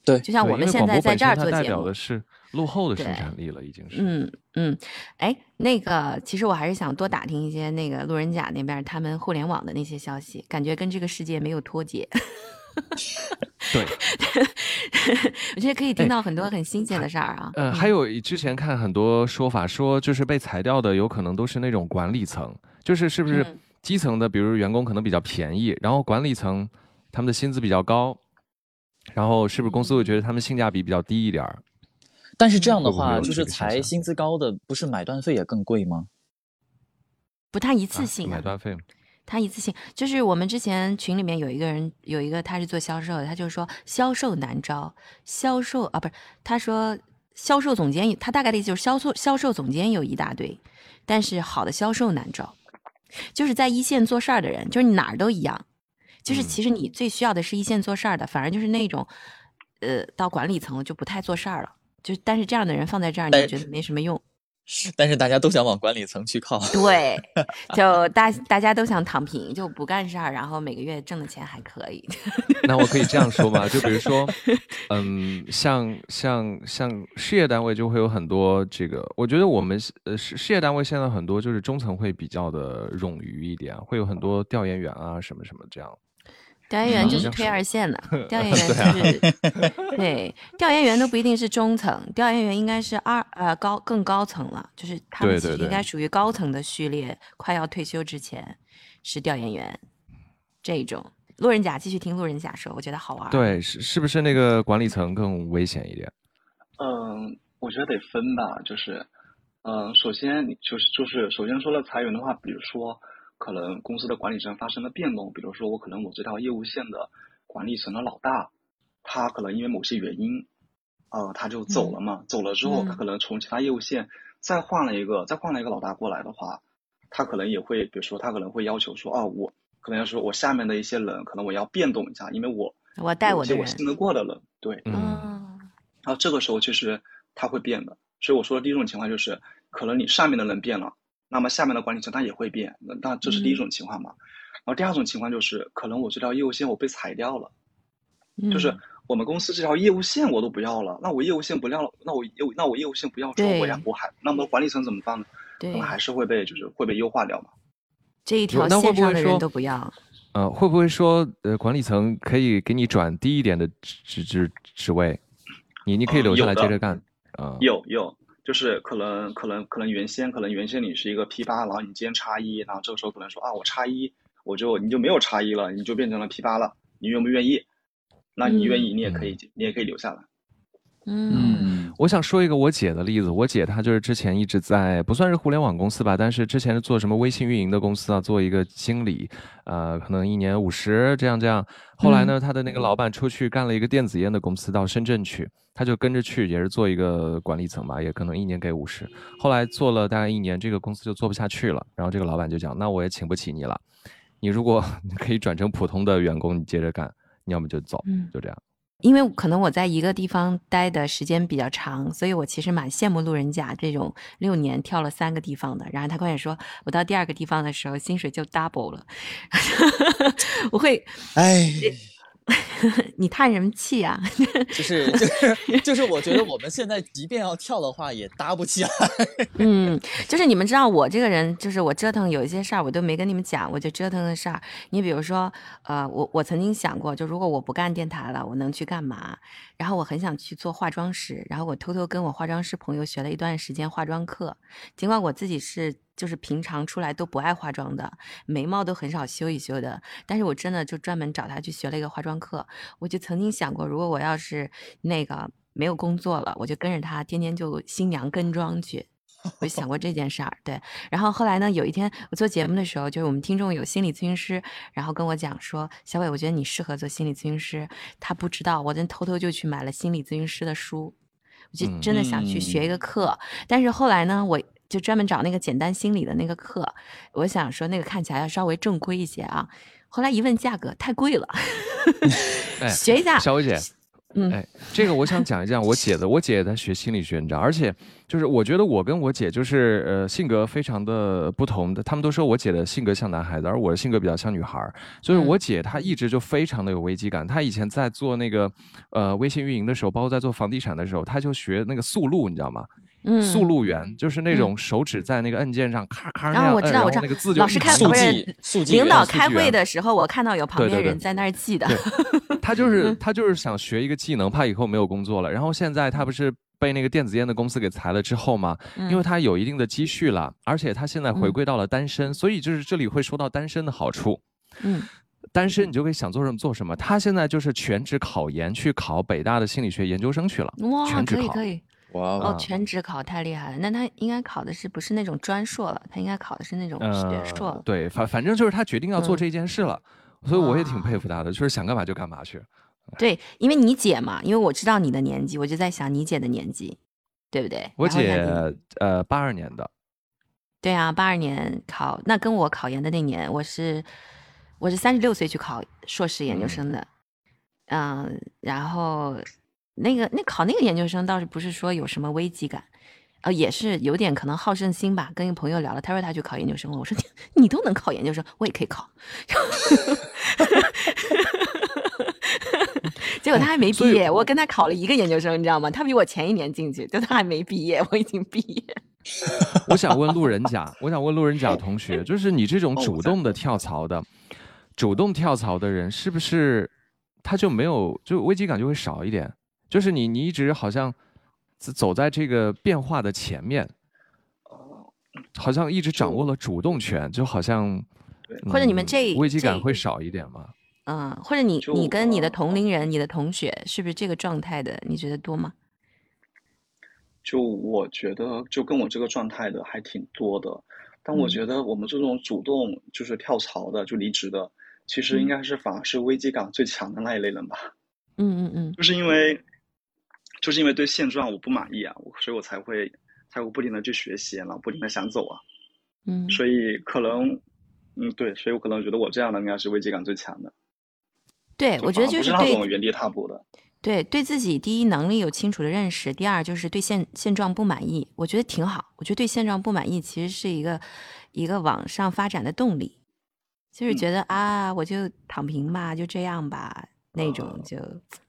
对就像我们现在在这儿做节目代表的，是落后的生产力了，已经是。嗯嗯，哎，那个其实我还是想多打听一些那个路人甲那边他们互联网的那些消息，感觉跟这个世界没有脱节。对，我觉得可以哎听到很多很新鲜的事儿啊。呃，还有之前看很多说法说，就是被裁掉的有可能都是那种管理层，就是是不是嗯基层的，比如员工可能比较便宜，然后管理层他们的薪资比较高，然后是不是公司会觉得他们性价比比较低一点儿？但是这样的话，就是裁薪资高的，不是买断费也更贵吗？不，太一啊次性的，买断费吗？它一次性，就是我们之前群里面有一个人，有一个他是做销售的，他就说销售难招，销售啊不是，他说销售总监，他大概的意思就是销售销售总监有一大堆，但是好的销售难招，就是在一线做事儿的人，就是你哪儿都一样，就是嗯。其实你最需要的是一线做事儿的，反而就是那种，呃，到管理层就不太做事儿了，就但是这样的人放在这儿，你觉得没什么用。但是大家都想往管理层去靠。对，就大大家都想躺平，就不干事儿，然后每个月挣的钱还可以。那我可以这样说吗？就比如说，嗯，像像像事业单位就会有很多这个，我觉得我们呃事事业单位现在很多就是中层会比较的冗余一点，会有很多调研员啊什么什么这样。调研员嗯就是推二线的，调 研员就是对，调研员都不一定是中层，调研员应该是二呃高更高层了，就是他们应该属于高层的序列，快要退休之前是调研员这种。路人甲继续听路人甲说，我觉得好玩儿。对，是是不是那个管理层更危险一点？嗯，我觉得得分吧，就是，嗯，首先你就是就是首先说了裁员的话，比如说可能公司的管理层发生了变动，比如说我可能我这条业务线的管理层的老大，他可能因为某些原因，呃，他就走了嘛，走了之后，嗯他可能从其他业务线再换了一个再换了一个老大过来的话，他可能也会，比如说他可能会要求说，哦，我可能要说我下面的一些人，可能我要变动一下，因为我我带有我信得过的人，对，嗯，嗯然后这个时候其实他会变的。所以我说的第一种情况就是，可能你上面的人变了，那么下面的管理层他也会变，那那这是第一种情况嘛。然后第二种情况就是，可能我这条业务线我被裁掉了，就是嗯我们公司这条业务线我都不要了，那我业务线不要了，那我业务那我业务线不要之后，我呀，我还那么管理层怎么办呢？对，可能还是会被就是会被优化掉嘛。这一条线上的人都不要。呃，会不会说呃，管理层可以给你转低一点的职职职位？你你可以留下来接着干啊。有有，就是可能可能可能原先可能原先你是一个 P 八，然后你今天叉一，然后这个时候可能说啊，我叉一，我就你就没有叉一了，你就变成了 P 八了，你愿不愿意？那你愿意，你也可以，你也可以留下来。嗯，我想说一个我姐的例子。我姐她就是之前一直在不算是互联网公司吧，但是之前是做什么微信运营的公司啊，做一个经理，呃，可能一年五十这样这样。后来呢，她的那个老板出去干了一个电子烟的公司，到深圳去，她就跟着去，也是做一个管理层吧，也可能一年给五十。后来做了大概一年，这个公司就做不下去了，然后这个老板就讲，那我也请不起你了，你如果 可以转成普通的员工，你接着干，你要么就走，就这样。因为可能我在一个地方待的时间比较长，所以我其实蛮羡慕路人甲这种六年跳了三个地方的。然后他跟我说，我到第二个地方的时候，薪水就 double 了。我会，哎。你叹什么气啊？就是 就是就是，我觉得我们现在即便要跳的话，也搭不起来。嗯，就是你们知道我这个人，就是我折腾有一些事儿，我都没跟你们讲，我就折腾的事儿。你比如说，呃，我我曾经想过，就如果我不干电台了，我能去干嘛？然后我很想去做化妆师，然后我偷偷跟我化妆师朋友学了一段时间化妆课，尽管我自己是。就是平常出来都不爱化妆的，眉毛都很少修一修的。但是我真的就专门找他去学了一个化妆课。我就曾经想过，如果我要是那个没有工作了，我就跟着他天天就新娘跟妆去。我就想过这件事儿。对，然后后来呢，有一天我做节目的时候，就是我们听众有心理咨询师，然后跟我讲说：“小伟，我觉得你适合做心理咨询师。”他不知道，我真偷偷就去买了心理咨询师的书，我就真的想去学一个课。但是后来呢，我。就专门找那个简单心理的那个课，我想说那个看起来要稍微正规一些啊。后来一问价格太贵了，学一下。小薇姐，嗯，哎，这个我想讲一讲我姐的。我姐在学心理学，你知道，而且就是我觉得我跟我姐就是呃性格非常的不同的。他们都说我姐的性格像男孩子，而我的性格比较像女孩。所以我姐她一直就非常的有危机感。她以前在做那个呃微信运营的时候，包括在做房地产的时候，她就学那个速录，你知道吗？速录员就是那种手指在那个按键上咔咔那样知道我知道，那个字就老师开不是领导开会的时候，我看到有旁边人在那儿记的。他就是他就是想学一个技能，怕以后没有工作了。然后现在他不是被那个电子烟的公司给裁了之后吗？因为他有一定的积蓄了，而且他现在回归到了单身，所以就是这里会说到单身的好处。嗯，单身你就可以想做什么做什么。他现在就是全职考研去考北大的心理学研究生去了。哇，可以可以。哦，全职考太厉害了，那他应该考的是不是那种专硕了？他应该考的是那种学硕。对，反反正就是他决定要做这件事了，所以我也挺佩服他的，就是想干嘛就干嘛去。对，因为你姐嘛，因为我知道你的年纪，我就在想你姐的年纪，对不对？我姐呃八二年的。对啊，八二年考，那跟我考研的那年，我是我是三十六岁去考硕士研究生的，嗯，然后。那个那考那个研究生倒是不是说有什么危机感，呃，也是有点可能好胜心吧。跟一个朋友聊了，他说他去考研究生了，我说你 你都能考研究生，我也可以考。结果他还没毕业，我跟他考了一个研究生，你知道吗？他比我前一年进去，就他还没毕业，我已经毕业。我想问路人甲，我想问路人甲同学，就是你这种主动的跳槽的，主动跳槽的人，是不是他就没有就危机感就会少一点？就是你，你一直好像走在这个变化的前面，好像一直掌握了主动权，就好像或者你们这危机感会少一点吗？嗯，或者你你跟你的同龄人、你的同学是不是这个状态的？你觉得多吗？就我觉得，就跟我这个状态的还挺多的。但我觉得我们这种主动就是跳槽的、就离职的，其实应该是反而是危机感最强的那一类人吧。嗯嗯嗯，就是因为。就是因为对现状我不满意啊，所以我才会才会不停的去学习，然后不停的想走啊，嗯，所以可能，嗯，对，所以我可能觉得我这样的应该是危机感最强的。对，我觉得就是对原地踏步的。对，对自己第一能力有清楚的认识，第二就是对现现状不满意，我觉得挺好。我觉得对现状不满意其实是一个一个往上发展的动力，就是觉得啊，我就躺平吧，就这样吧。那种就，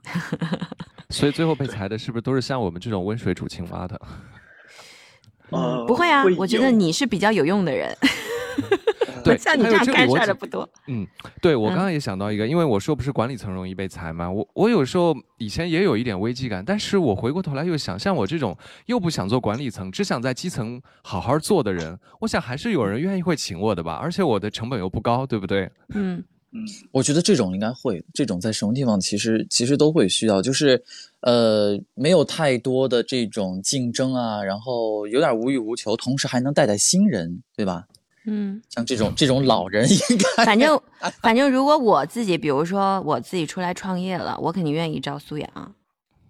所以最后被裁的是不是都是像我们这种温水煮青蛙的？呃，不会啊，会我觉得你是比较有用的人。对，像你这样干事的不多。嗯，对我嗯刚刚也想到一个，因为我说不是管理层容易被裁吗？我我有时候以前也有一点危机感，但是我回过头来又想，像我这种又不想做管理层，只想在基层好好做的人，我想还是有人愿意会请我的吧，而且我的成本又不高，对不对？嗯嗯，我觉得这种应该会，这种在什么地方其实其实都会需要，就是呃没有太多的这种竞争啊，然后有点无欲无求，同时还能带带新人，对吧？嗯，像这种这种老人应该 反正 反正如果我自己，比如说我自己出来创业了，我肯定愿意招素养，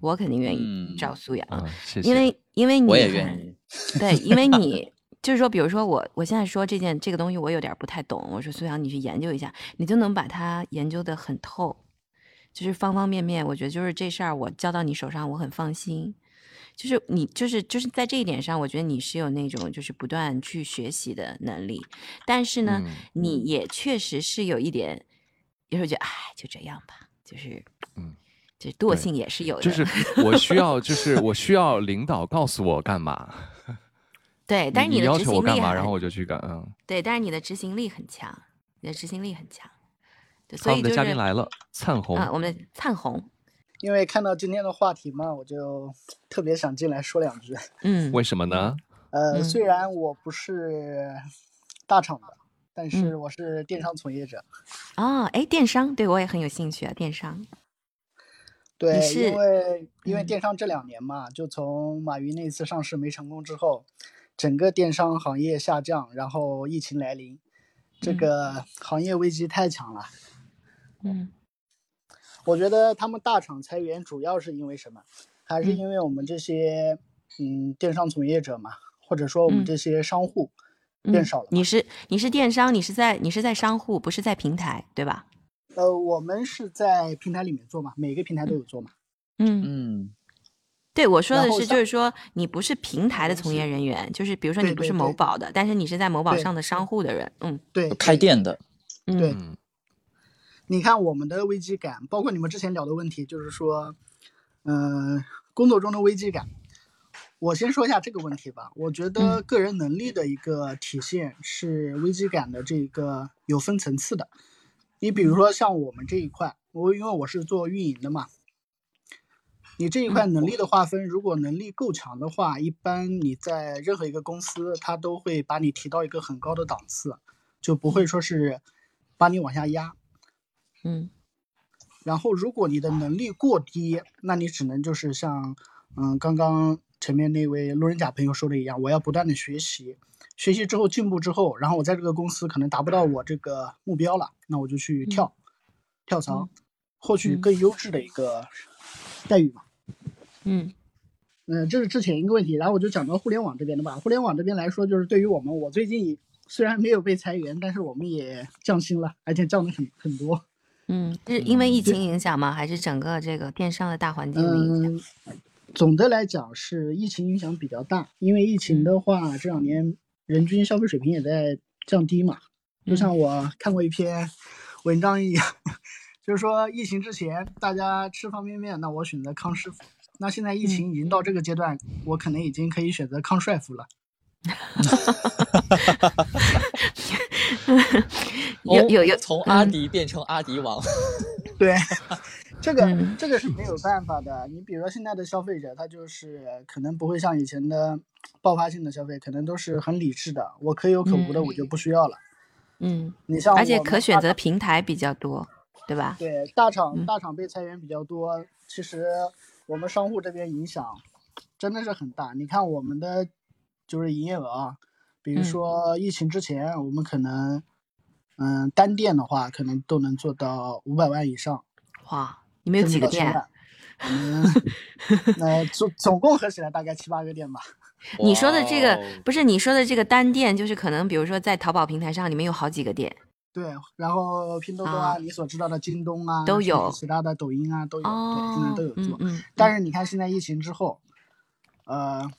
我肯定愿意嗯招素养。因为因为你我也愿意。对，因为你就是说，比如说我我现在说这件这个东西，我有点不太懂。我说苏阳，你去研究一下，你就能把它研究的很透，就是方方面面。我觉得就是这事儿我交到你手上，我很放心。就是你就是就是在这一点上，我觉得你是有那种就是不断去学习的能力，但是呢，嗯你也确实是有一点，有时候觉得哎就这样吧，就是嗯，就是惰性也是有的，就是我需要，就是我需要领导告诉我干嘛，对，但是你要的执行求我干嘛，然后我就去干。嗯，对，但是你的执行力很强，你的执行力很强。对，好，我们的所以就是嘉宾来了，灿红。啊，我们的灿红，因为看到今天的话题嘛，我就特别想进来说两句。嗯为什么呢？呃，嗯虽然我不是大厂的，但是嗯我是电商从业者。哦，哎，电商，对我也很有兴趣啊，电商，对，是因为因为嗯电商这两年嘛，就从马云那次上市没成功之后，整个电商行业下降，然后疫情来临，这嗯个行业危机太强了。嗯我觉得他们大厂裁员主要是因为什么？还是嗯因为我们这些嗯电商从业者嘛，或者说我们嗯这些商户变嗯少了。你是你是电商，你是在你是在商户，不是在平台，对吧？呃，我们是在平台里面做嘛，每个平台都有做嘛。嗯，嗯，对，我说的是，就是说你不是平台的从业人员，就是比如说你不是对对对某宝的，但是你是在某宝上的商户的人，嗯对，开店的，嗯对嗯你看我们的危机感，包括你们之前聊的问题，就是说，嗯、工作中的危机感。我先说一下这个问题吧。我觉得个人能力的一个体现是危机感的这个有分层次的。你比如说像我们这一块，我因为我是做运营的嘛，你这一块能力的划分，如果能力够强的话，一般你在任何一个公司，他都会把你提到一个很高的档次，就不会说是把你往下压。嗯然后，如果你的能力过低，那你只能就是像，嗯，刚刚前面那位路人甲朋友说的一样，我要不断的学习，学习之后进步之后，然后我在这个公司可能达不到我这个目标了，那我就去跳，跳槽，获取嗯更优质的一个待遇嘛。嗯嗯、这是之前一个问题，然后我就讲到互联网这边的吧。互联网这边来说，就是对于我们，我最近虽然没有被裁员，但是我们也降薪了，而且降的很很多。嗯，是因为疫情影响吗？还是整个这个电商的大环境的影响？嗯，总的来讲是疫情影响比较大，因为疫情的话，这两年人均消费水平也在降低嘛。就像我看过一篇文章一样，就是说疫情之前大家吃方便面，那我选择康师傅。那现在疫情已经到这个阶段，我可能已经可以选择康帅傅了。有有有哦从阿嗯迪变成阿迪王，对，这个、嗯这个是没有办法的。你比如说现在的消费者，他就是可能不会像以前的爆发性的消费，可能都是很理智的，我可有可无的，我就不需要了。嗯，你像而且可选择平台比较多，对吧？对大厂嗯大厂被裁员比较多，其实我们商户这边影响真的是很大。你看我们的就是营业额啊，比如嗯说疫情之前，我们可能嗯单店的话，可能都能做到五百万以上，哇，你们有几个店？甚至到千万？嗯，那总总共合起来大概七八个店吧。你说的这个不是你说的这个单店，就是可能比如说在淘宝平台上，你们有好几个店对，然后拼多多啊，啊你所知道的京东啊，都有其他的抖音啊都有，对，现在哦都有，做。嗯嗯，但是你看现在疫情之后，呃，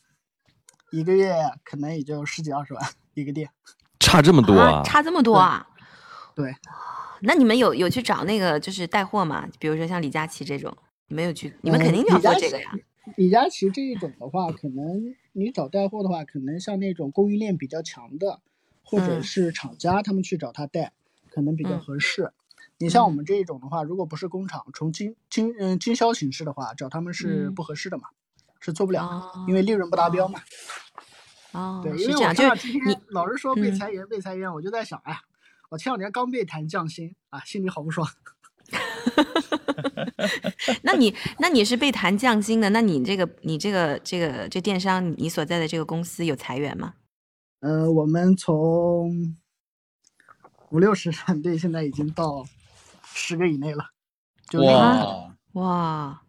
一个月可能也就十几二十万一个店。差这么多啊，差这么多啊！对，那你们有有去找那个就是带货吗？比如说像李佳琦这种，你们有去？你们呃肯定要做这个呀。李佳琦这一种的话，可能你找带货的话，可能像那种供应链比较强的，或者嗯是厂家他们去找他带，可能比较嗯合适。你像我嗯们这一种的话，如果不是工厂，从经经嗯经销形式的话，找他们是嗯不合适的嘛，是做不了因为利润不达标嘛。哦，对，因为我就是看到今你天老是说被嗯裁员被裁员，我就在想，哎，我前两年刚被谈降薪啊，心里好不爽。那你那你是被谈降薪的，那你这个你这个这个这电商你所在的这个公司有裁员吗？呃，我们从五六十团队现在已经到十个以内了，哇，哇！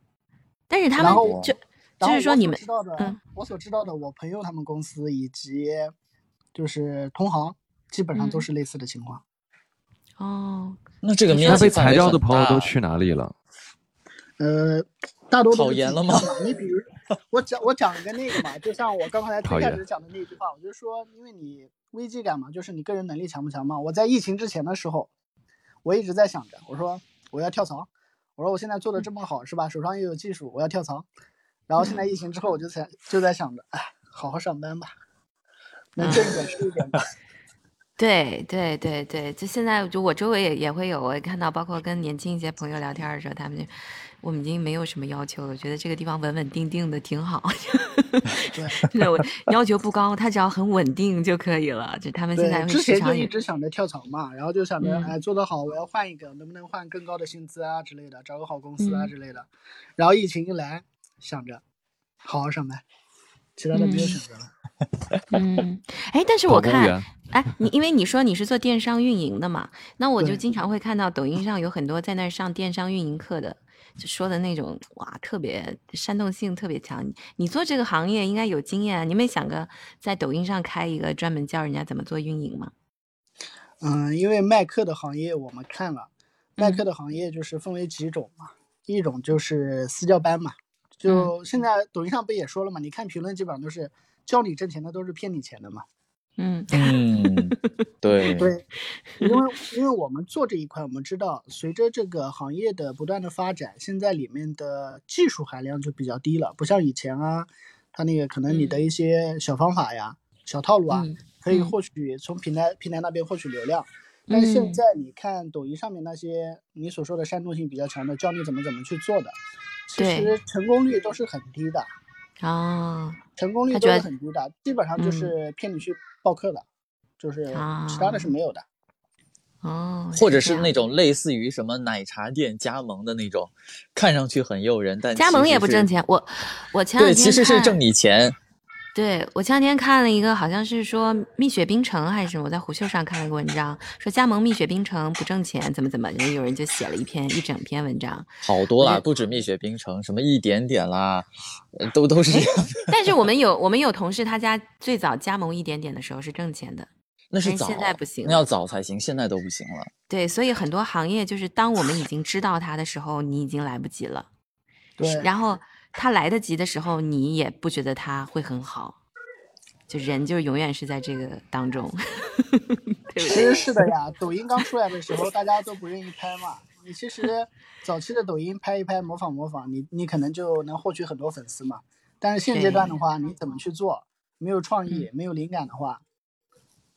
但是他们就然后我就是说你们知道的，嗯我所知道的，我朋友他们公司以及就是同行，基本上都嗯是类似的情况。哦，那这个你面积那被裁掉的朋友都去哪里了？呃，大多都考研了吗你比如我讲我讲一个那个嘛，就像我刚才最开始讲的那句话，我就说，因为你危机感嘛，就是你个人能力强不强嘛。我在疫情之前的时候，我一直在想着，我说我要跳槽，我说我现在做的这么好是吧，手上又有技术，我要跳槽。然后现在疫情之后，我就在就在想着，哎，好好上班吧，能挣一点是一点吧。对对对对，就现在就我周围也也会有，我也看到，包括跟年轻一些朋友聊天的时候，他们就我们已经没有什么要求了，觉得这个地方稳稳定定的挺好。真的，我要求不高，他只要很稳定就可以了。就他们现在对，会之前就一直想着跳槽嘛，然后就想着，嗯哎，做得好，我要换一个，能不能换更高的薪资啊之类的，找个好公司啊嗯之类的。然后疫情一来，想着好好上班，其他的没有嗯选择了。嗯，哎，但是我看哎，你因为你说你是做电商运营的嘛，那我就经常会看到抖音上有很多在那儿上电商运营课的，就说的那种哇，特别煽动性特别强。你做这个行业应该有经验啊，你没想过在抖音上开一个专门教人家怎么做运营吗？嗯，因为卖课的行业我们看了，卖嗯课的行业就是分为几种嘛，一种就是私教班嘛，嗯就现在抖音上不也说了嘛，你看评论基本上都是教你挣钱的，都是骗你钱的嘛。嗯。嗯，对，对，因为因为我们做这一块，我们知道随着这个行业的不断的发展，现在里面的技术含量就比较低了，不像以前啊，它那个可能你的一些小方法呀、小套路啊，嗯可以嗯。获取从平台平台那边获取流量。但是现嗯。在你看抖音上面那些你所说的煽动性比较强的，教你怎么怎么去做的，其实成功率都是很低的，哦，成功率都是很低的，基本上就嗯是骗你去报课的，就是其他的是啊没有的。哦，或者是那种类似于什么奶茶店加盟的那种，看上去很诱人，但加盟其实是也不挣。钱。我我前两对，其实是挣你钱。对我前两天看了一个，好像是说蜜雪冰城还是什么，我在虎嗅上看了一个文章，说加盟蜜雪冰城不挣钱，怎么怎么，人有人就写了一篇一整篇文章。好多啦，不止蜜雪冰城，什么一点点啦，呃都都是这样的。但是我们有我们有同事，他家最早加盟一点点的时候是挣钱的，那是早，现在不行那要早才行，现在都不行了。对，所以很多行业就是当我们已经知道它的时候，你已经来不及了。对，然后它来得及的时候，你也不觉得他会很好，就人就永远是在这个当中，其？实是的呀，抖音刚出来的时候，大家都不愿意拍嘛。你其实 早期的抖音拍一拍，模仿模仿，你你可能就能获取很多粉丝嘛。但是现阶段的话，你怎么去做？没有创意，没有灵感的话，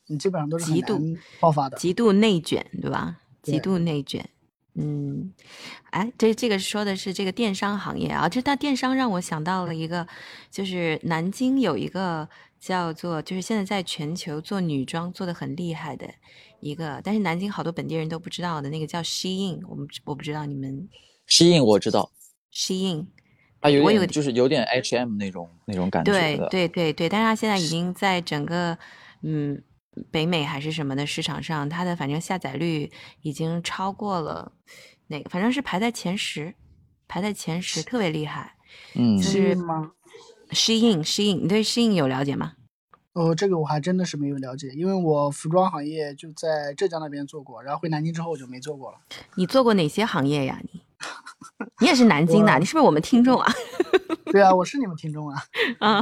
你基本上都是极度爆发的。极度内卷，对吧？极度内卷。嗯，哎，这这个说的是这个电商行业啊，这但电商让我想到了一个，就是南京有一个叫做，就是现在在全球做女装做的很厉害的一个，但是南京好多本地人都不知道的那个叫 Shein，我们我不知道你们 Shein 我知道，Shein，啊有我有点就是有点 H&M 那种那种感觉对的。对对对，但是他现在已经在整个嗯北美还是什么的市场上，它的反正下载率已经超过了那个，反正是排在前十，排在前十，特别厉害。嗯就，是是吗？Shein Shein，你对 Shein 有了解吗？哦，这个我还真的是没有了解，因为我服装行业就在浙江那边做过，然后回南京之后我就没做过了。你做过哪些行业呀？你你也是南京的，你是不是我们听众啊？对啊，我是你们听众啊。啊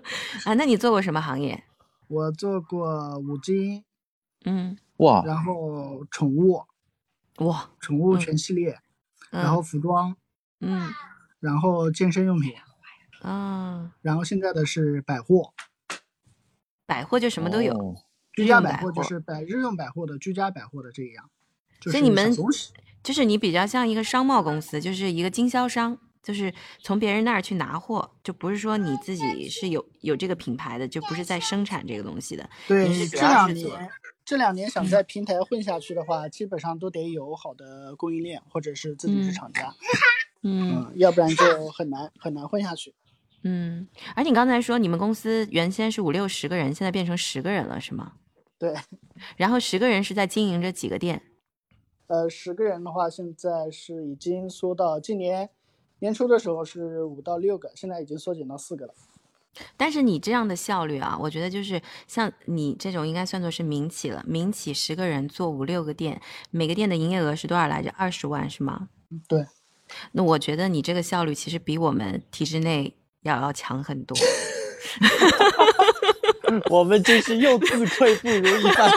啊，那你做过什么行业？我做过五金，嗯，哇，然后宠物，哇，宠物嗯全系列，嗯。然后服装，嗯。然后健身用品，啊，然后现在的是百货，百货就什么都有，哦居家百百货就是百日用百货的居家百货的这样，就是所以你们。就是你比较像一个商贸公司，就是一个经销商，就是从别人那儿去拿货，就不是说你自己是有有这个品牌的，就不是在生产这个东西的。对你是这要是做两年，这两年想在平台混下去的话，基本上都得有好的供应链或者是自己是嗯厂家，嗯嗯，要不然就很难很难混下去。嗯，而你刚才说你们公司原先是五六十个人，现在变成十个人了，是吗？对，然后十个人是在经营着几个店？呃，十个人的话，现在是已经缩到今年年初的时候是五到六个，现在已经缩减到四个了。但是你这样的效率啊，我觉得就是像你这种应该算作是民企了。民企十个人做五六个店，每个店的营业额是多少来着？二十万是吗？对，那我觉得你这个效率其实比我们体制内要要强很多。我们真是又自愧不如一番。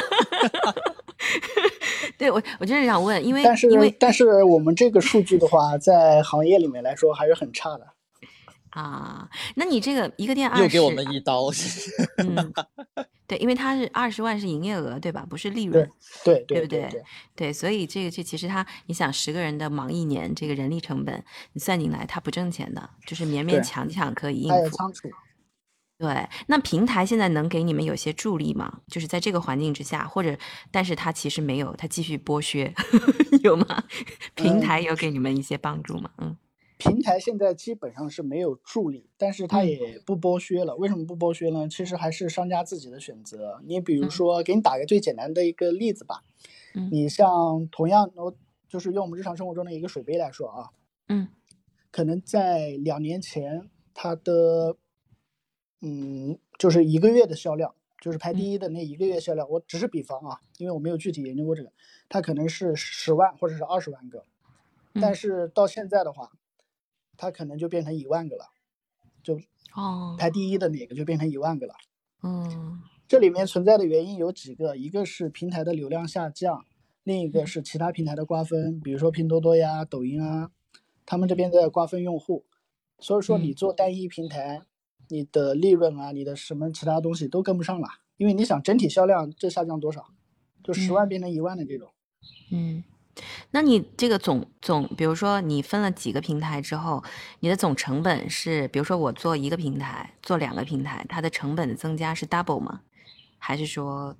对我，我就是想问，因为但是因为但是我们这个数据的话，在行业里面来说还是很差的。啊，那你这个一个店二十，又给我们一刀，嗯，对，因为它是二十万是营业额，对吧？不是利润对，对对不对对对，对，所以这个就其实它，你想十个人的忙一年，这个人力成本你算进来，它不挣钱的，就是勉勉强强可以应付。仓储。对，那平台现在能给你们有些助力吗？就是在这个环境之下，或者，但是它其实没有，它继续剥削，有吗？平嗯台有给你们一些帮助吗？嗯平台现在基本上是没有助力，但是它嗯也不剥削了。为什么不剥削呢？其实还是商家自己的选择。你比如嗯说，给你打个最简单的一个例子吧，嗯你像同样，我就是用我们日常生活中的一个水杯来说啊，嗯可能在两年前，它的嗯，就是一个月的销量，就是排第一的那一个月销量，我只是比方啊，因为我没有具体研究过这个，它可能是十万或者是二十万个，但嗯是到现在的话，它可能就变成一万个了，就哦排第一的那个就变成一万个了。嗯。这里面存在的原因有几个，一个是平台的流量下降，另一嗯个是其他平台的瓜分，比如说拼多多呀、抖音啊，他们这边在瓜分用户，所以说你嗯做单一平台，你的利润啊、你的什么其他东西都跟不上了，因为你想整体销量这下降多少，就十万变成一万的这种，嗯，那你这个总总，比如说你分了几个平台之后，你的总成本是，比如说我做一个平台，做两个平台，它的成本的增加是 double 吗？还是说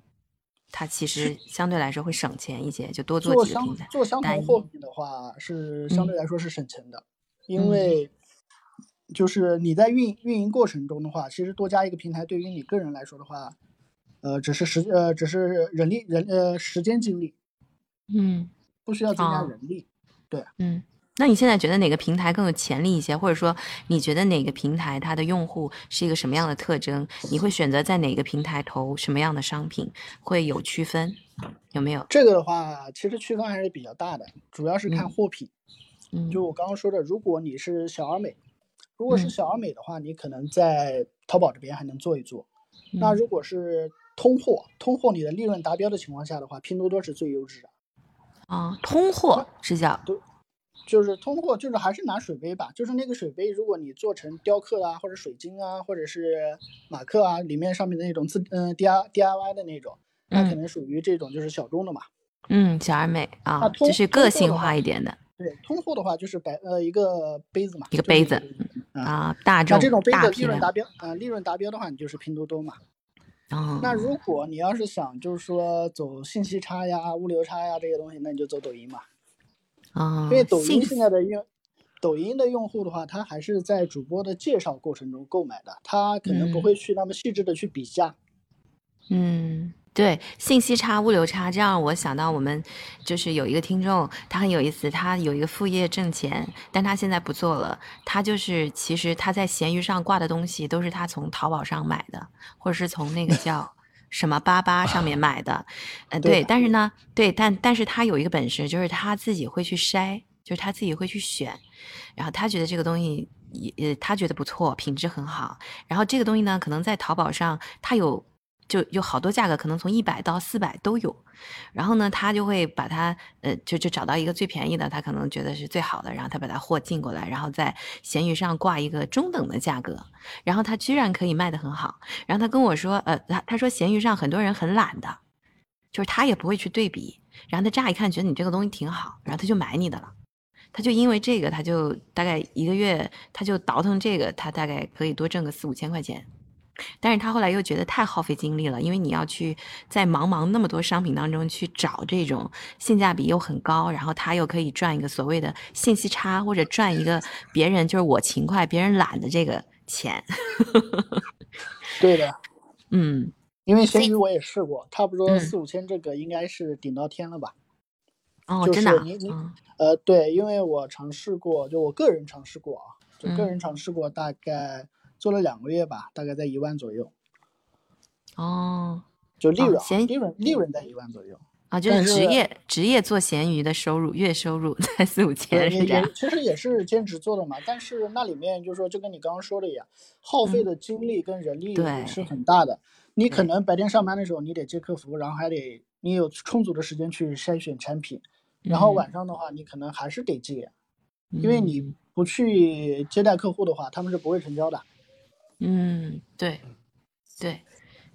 它其实相对来说会省钱一些，就多做几个平台？做相同货品的话，是相对嗯来说是省钱的，嗯因为就是你在运运营过程中的话，其实多加一个平台，对于你个人来说的话，呃，只是时呃只是人力人呃时间精力，嗯不需要增加哦人力。对嗯。那你现在觉得哪个平台更有潜力一些，或者说你觉得哪个平台它的用户是一个什么样的特征？你会选择在哪个平台投什么样的商品？会有区分？有没有？这个的话，其实区分还是比较大的，主要是看嗯货品。嗯就我刚刚说的，如果你是小而美，如果是嗯小而美的话，你可能在淘宝这边还能做一做。那嗯如果是通货，通货你的利润达标的情况下的话，拼多多是最优质的。啊，通货是叫就是通货，就是还是拿水杯吧，就是那个水杯，如果你做成雕刻啊，或者水晶啊，或者是马克啊，里面上面的那种自嗯 D I D I Y 的那种，那可嗯能属于这种就是小众的嘛。嗯小而美啊，就是个性化一点的对，通货的话就是白呃一个杯子嘛，一个杯子啊。啊，大众那这种杯大批量子利润达标啊、呃利润达标的话，你就是拼多多嘛。哦，那如果你要是想就是说走信息差呀、物流差呀这些东西，那你就走抖音嘛。啊，因为抖音现在的用，抖音的用户的话，他还是在主播的介绍过程中购买的，他可能不嗯会去那么细致的去比价。嗯，对，信息差、物流差，这样我想到我们就是有一个听众，他很有意思，他有一个副业挣钱，但他现在不做了。他就是其实他在闲鱼上挂的东西都是他从淘宝上买的，或者是从那个叫 什么八八上面买的。呃，对，但是呢，对，但但是他有一个本事，就是他自己会去筛，就是他自己会去选，然后他觉得这个东西也，呃，他觉得不错，品质很好。然后这个东西呢，可能在淘宝上它有就有好多价格，可能从一百到四百都有。然后呢，他就会把它呃，就就找到一个最便宜的，他可能觉得是最好的，然后他把他货进过来，然后在闲鱼上挂一个中等的价格，然后他居然可以卖得很好。然后他跟我说，呃，他他说闲鱼上很多人很懒的，就是他也不会去对比，然后他乍一看觉得你这个东西挺好，然后他就买你的了。他就因为这个，他就大概一个月，他就倒腾这个，他大概可以多挣个四五千块钱。但是他后来又觉得太耗费精力了，因为你要去在茫茫那么多商品当中去找这种性价比又很高，然后他又可以赚一个所谓的信息差，或者赚一个别人就是我勤快，别人懒的这个钱。对的，嗯，因为闲鱼我也试过，差不多四五千，这个应该是顶到天了吧？哦，真的啊，你你呃，对，因为我尝试过，就我个人尝试过啊，就个人尝试过，大概做了两个月吧，大概在一万左右，哦，就利润利润利润在一万左右。啊，就是职业职业做闲鱼的收入，月收入 在四五，千，也是这样。其实也是兼职做的嘛，但是那里面就是说，就跟你刚刚说的一样，耗费的精力跟人力也是很大的。你可能白天上班的时候，你得接客服，然后还得你有充足的时间去筛选产品，然后嗯晚上的话，你可能还是得接，因为嗯你不去接待客户的话，他们是不会成交的。嗯，对，对，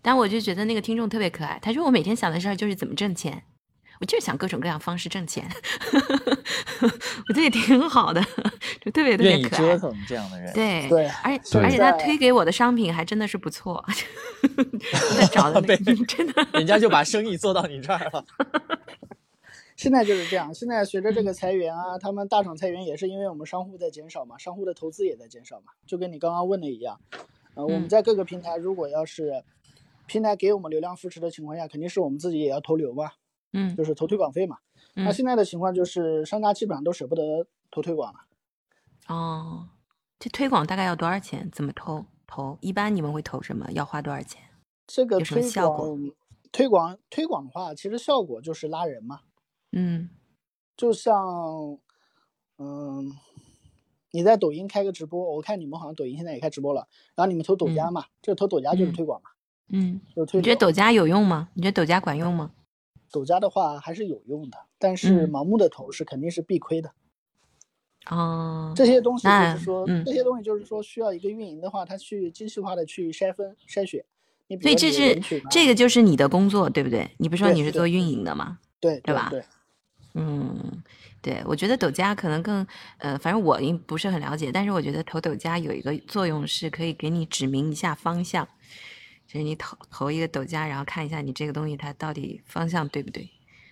但我就觉得那个听众特别可爱。他说我每天想的事儿就是怎么挣钱，我就是想各种各样方式挣钱。我觉得也挺好的，就特别特别可爱。意折腾这样的人。对对而且而且他推给我的商品还真的是不错，在找的那个真的。人家就把生意做到你这儿了。现在就是这样，现在随着这个裁员啊，他们大厂裁员也是因为我们商户在减少嘛，商户的投资也在减少嘛，就跟你刚刚问的一样，呃，我们嗯在各个平台如果要是平台给我们流量扶持的情况下，肯定是我们自己也要投流嘛，嗯就是投推广费嘛。那嗯现在的情况就是商家基本上都舍不得投推广了，哦，这推广大概要多少钱？怎么投？投一般你们会投什么？要花多少钱？这个推效果广推广推广的话，其实效果就是拉人嘛，嗯就像嗯。你在抖音开个直播，我看你们好像抖音现在也开直播了，然后你们投抖加嘛，这个投抖加就是嗯推广嘛，嗯，就是推你觉得抖加有用吗？你觉得抖加管用吗？抖加的话还是有用的，但是嗯盲目的投是肯定是必亏的。哦，这些东西就是说，嗯这些东西就是说需要一个运营的话，他去精细化的去筛分筛选。你所以这是这个就是你的工作，对不对？你不是说你是做运营的吗？对对吧对，嗯，对，我觉得抖加可能更，呃，反正我因不是很了解，但是我觉得投抖加有一个作用是可以给你指明一下方向，就是你投投一个抖加，然后看一下你这个东西它到底方向对不对。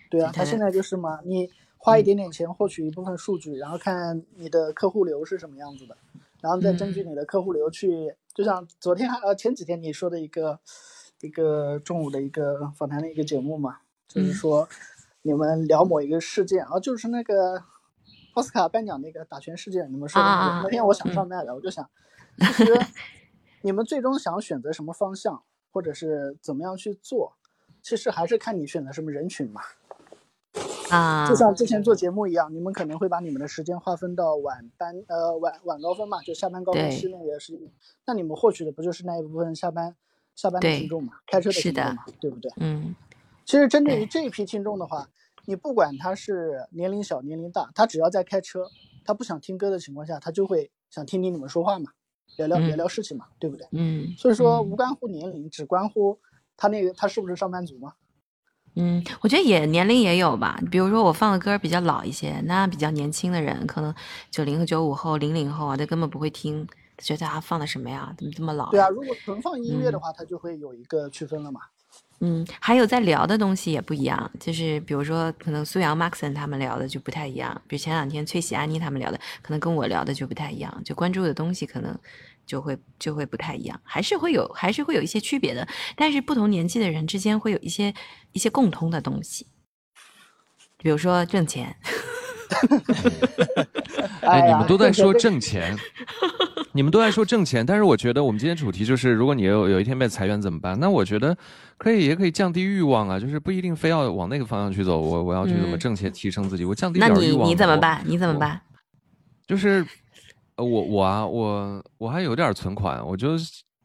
对啊，它现在就是嘛，你花一嗯点。点钱获取一部分数据，然后看你的客户流是什么样子的，然后再根。嗯据你的客户流去，就像昨天还呃前几天你说的一个一个中午的一个访谈的一个节目嘛，就是嗯。说你们聊某一个事件啊，就是那个奥斯卡颁奖那个打拳事件，你们说的那个，啊那天我想嗯上麦了，我就想，其实你们最终想选择什么方向，或者是怎么样去做，其实还是看你选择什么人群嘛。啊就，像之前做节目一样，你们可能会把你们的时间划分到晚班，呃，晚晚高峰嘛，就下班高峰期对那个时间，那你们获取的不就是那一部分下班下班的对听众嘛，开车的听众嘛，对不对？嗯其实针对于这一批听众的话，你不管他是年龄小年龄大，他只要在开车，他不想听歌的情况下，他就会想听听你们说话嘛，聊聊聊嗯聊事情嘛，对不对？嗯，所以说嗯无关乎年龄，只关乎他那个他是不是上班族嘛。嗯，我觉得也年龄也有吧。比如说我放的歌比较老一些，那比较年轻的人，可能九零和、九五后、零零后啊，他根本不会听，觉得他放的什么呀？怎么这么老呀对啊，如果纯放音乐的话，他就会有一个区分了嘛。嗯，还有在聊的东西也不一样，就是比如说，可能苏阳、Maxon 他们聊的就不太一样，比如前两天崔喜、安妮他们聊的，可能跟我聊的就不太一样，就关注的东西可能就会就会不太一样，还是会有还是会有一些区别的，但是不同年纪的人之间会有一些一些共通的东西，比如说挣钱，哎，你们都在说挣钱，你们都在说挣钱，但是我觉得我们今天主题就是，如果你有有一天被裁员怎么办？那我觉得可以，也可以降低欲望啊，就是不一定非要往那个方向去走。我我要去怎么嗯挣钱，提升自己，我降低点欲望。那你你怎么？办？你怎么办？就是，呃，我我啊，我我还有点存款，我就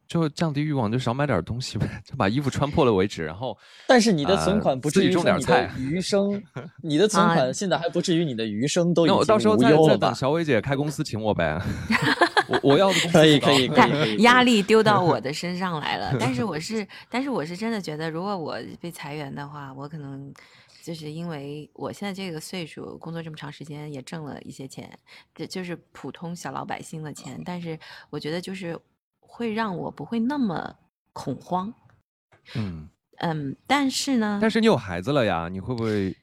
就降低欲望，就少买点东西呗，就把衣服穿破了为止。然后，但是你的存呃款不至于说你的种点菜余生，你的存啊款现在还不至于你的余生都已经那我到时候无再再忧了吧？等小伟姐开公司请我呗。我我要的工资可以可以但 可以压力丢到我的身上来了。但是我是，但是我是真的觉得，如果我被裁员的话，我可能就是因为我现在这个岁数，工作这么长时间，也挣了一些钱，这就是普通小老百姓的钱。但是我觉得就是会让我不会那么恐慌。嗯，嗯，但是呢，但是你有孩子了呀，你会不会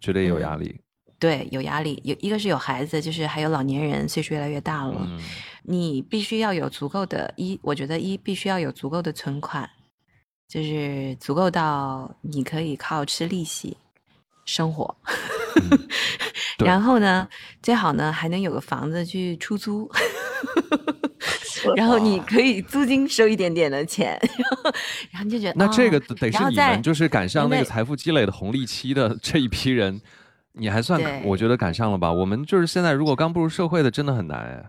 觉得有压力？对，有压力，有一个是有孩子，就是还有老年人，岁数越来越大了。嗯你必须要有足够的一，我觉得一必须要有足够的存款，就是足够到你可以靠吃利息生活。对然后呢，最好呢还能有个房子去出租，然后你可以租金收一点点的钱，然后然后你就觉得那这个哦得是你们就是赶上那个财富积累的红利期的这一批人，你还算我觉得赶上了吧？我们就是现在如果刚步入社会的，真的很难哎。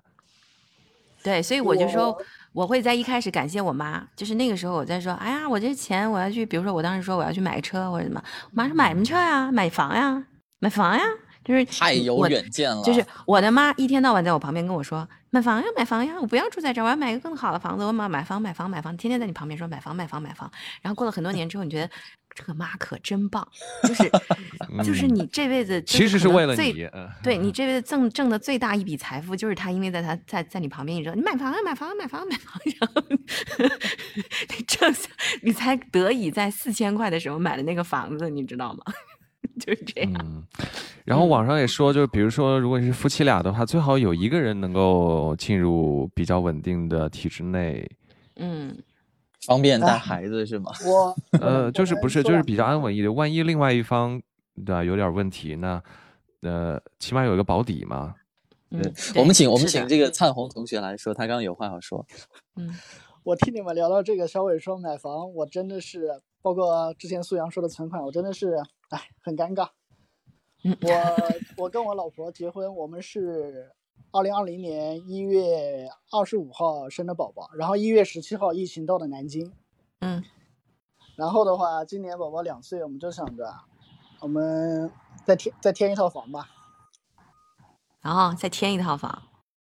对，所以我就说我，会在一开始感谢我妈，就是那个时候我在说，哎呀，我这钱我要去，比如说我当时说我要去买车或者什么，我妈说买什么车呀？买房呀？买房呀？就是太有远见了，就是我的妈一天到晚在我旁边跟我说买房呀，买房呀，我不要住在这儿，我要买一个更好的房子，我买买房买房买房，天天在你旁边说买房买房买房。然后过了很多年之后，你觉得这个妈可真棒，就是就是嗯你这辈子其实是为了你，嗯对 你这辈子挣挣的最大一笔财富，就是他因为在他在在你旁边，你说你买房啊，买房啊，买房啊，买房啊，然后你 挣下，你才得以在四千块的时候买了那个房子，你知道吗？就是这样。嗯，然后网上也说，就是比如说，如果是夫妻俩的话，最好有一个人能够进入比较稳定的体制内，嗯，方便带哎孩子是吗？我 呃，就是不是就是比较安稳。一点。万一另外一方对吧有点问题，那呃起码有一个保底嘛。嗯我们请我们请这个灿红同学来说，他刚刚有话要说。嗯 我听你们聊到这个小伟说买房，我真的是，包括之前苏阳说的存款，我真的是，哎，很尴尬。嗯我我跟我老婆结婚，我们是二零二零年一月二十五号生的宝宝，然后一月十七号疫情到的南京，嗯然后的话，今年宝宝两岁，我们就想着，我们再添再添一套房吧。然后再添一套房，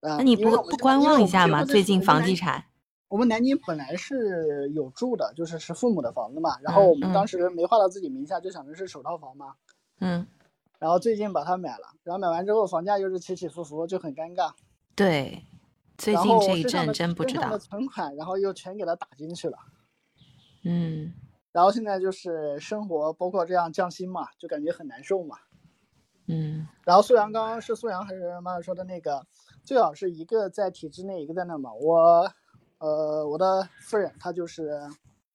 啊、那你不不观望一下吗？最近房地产，我们南京本来是有住的，就是是父母的房子嘛，然后我们嗯当时没划到自己名下，就想着是首套房嘛，嗯，然后最近把它买了，然后买完之后房价又是起起伏伏，就很尴尬。对，最近这一阵真不知道存款，然后又全给它打进去了，嗯然后现在就是生活包括这样降薪嘛，就感觉很难受嘛。嗯然后苏阳刚刚是苏阳还是妈妈说的那个，最好是一个在体制内，一个在那嘛。我，呃，我的夫人她就是，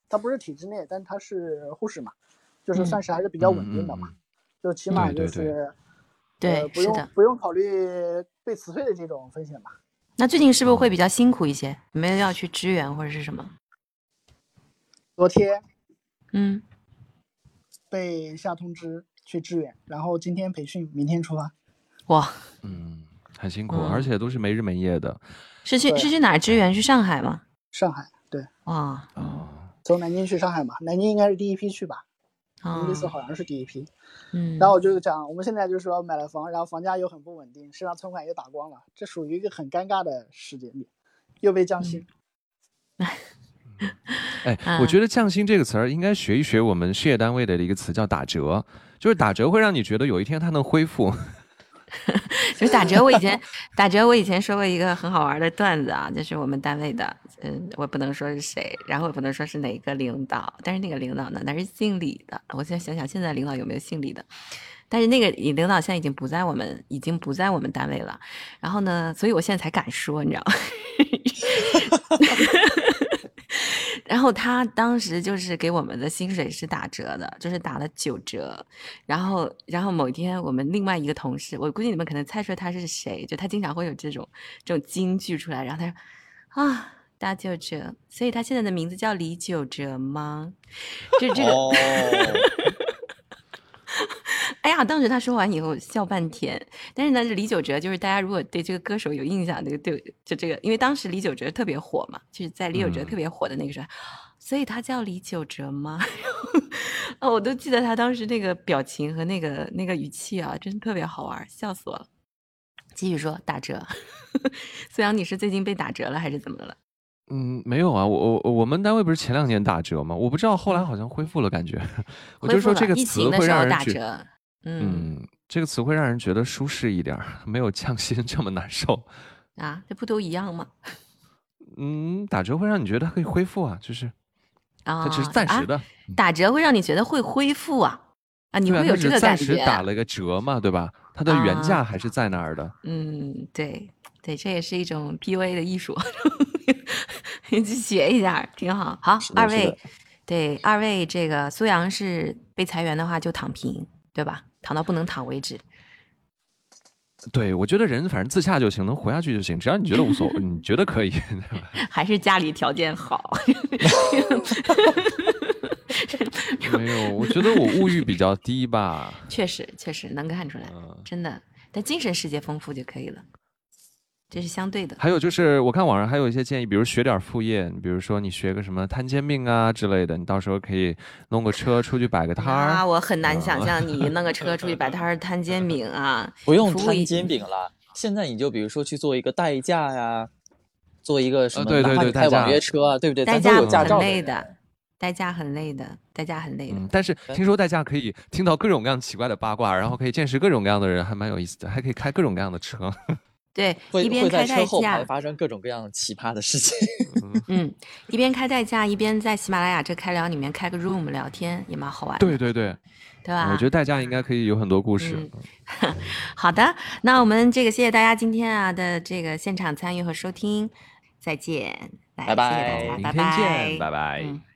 她不是体制内，但她是护士嘛，就是嗯算是还是比较稳定的嘛，就起码对对对就是，对呃，不用是的不用考虑被辞退的这种风险吧。那最近是不是会比较辛苦一些？有没有要去支援或者是什么？昨天嗯，被下通知去支援，然后今天培训，明天出发。哇，嗯，很辛苦，嗯而且都是没日没夜的是去是去哪儿支援？去上海吗？上海对，哇，嗯啊。从南京去上海嘛，南京应该是第一批去吧，啊那次好像是第一批。嗯，然后我就讲，我们现在就是说买了房，然后房价又很不稳定，身上存款又打光了，这属于一个很尴尬的时间点，又被降薪。哎，啊我觉得“降薪”这个词儿应该学一学我们事业单位的一个词，叫打折。就是打折会让你觉得有一天它能恢复。就是打折。我以前打折，我以前说过一个很好玩的段子啊，就是我们单位的，嗯，我不能说是谁，然后也不能说是哪个领导，但是那个领导呢，那是姓李的。我现在想想，现在领导有没有姓李的？但是那个领导现在已经不在我们，已经不在我们单位了。然后呢，所以我现在才敢说，你知道吗？然后他当时就是给我们的薪水是打折的，就是打了九折。然后，然后某一天我们另外一个同事，我估计你们可能猜出来他是谁，就他经常会有这种这种金句出来。然后他说啊，打九折，所以他现在的名字叫李九折吗？就这个，哦，哎，哎呀，当时他说完以后笑半天。但是呢，李玖哲就是大家如果对这个歌手有印象，这个对就这个，因为当时李玖哲特别火嘛，就是在李玖哲特别火的那个时候，所以他叫李玖哲吗？哦，我都记得他当时那个表情和那个那个语气啊，真特别好玩，笑死我了。继续说打折，苏阳，你是最近被打折了还是怎么了？嗯，没有啊，我我我们单位不是前两年打折吗？我不知道后来好像恢复了，感觉。我就说这个词会让人觉，嗯，这个词会让人觉得舒适一点，没有降薪这么难受。啊，这不都一样吗？嗯，打折会让你觉得可以恢复啊，就是，啊，它只是暂时的。打折会让你觉得会恢复啊？啊，你会有这个感觉？暂时打了个折嘛，对吧？它的原价还是在那儿的。嗯，对对，这也是一种 PUA 的艺术。你去学一下，挺好。好，二位，对二位，这个苏阳是被裁员的话就躺平，对吧？躺到不能躺为止。对，我觉得人反正自洽就行，能活下去就行，只要你觉得无所谓，你觉得可以。还是家里条件好。没有，我觉得我物欲比较低吧。确实，确实能看出来，真的，但精神世界丰富就可以了。这是相对的。还有就是，我看网上还有一些建议，比如学点副业，比如说你学个什么摊煎饼啊之类的，你到时候可以弄个车出去摆个摊儿。啊，我很难想象你弄个车出去摆摊儿摊煎饼啊。不用摊煎饼了，现在你就比如说去做一个代驾呀，做一个什么，对对对，开网约车啊，对不对？代驾很累的，代驾很累的，代驾很累的。但是听说代驾可以听到各种各样奇怪的八卦，然后可以见识各种各样的人，还蛮有意思的，还可以开各种各样的车。对，一边开代驾发生各种各样奇葩的事情。嗯，一边开代驾，一边在喜马拉雅这开聊里面开个 room 聊天，也蛮好玩。对对对，对吧？我觉得代驾应该可以有很多故事。好的，那我们这个谢谢大家今天啊的这个现场参与和收听，再见，拜拜，拜拜，拜拜。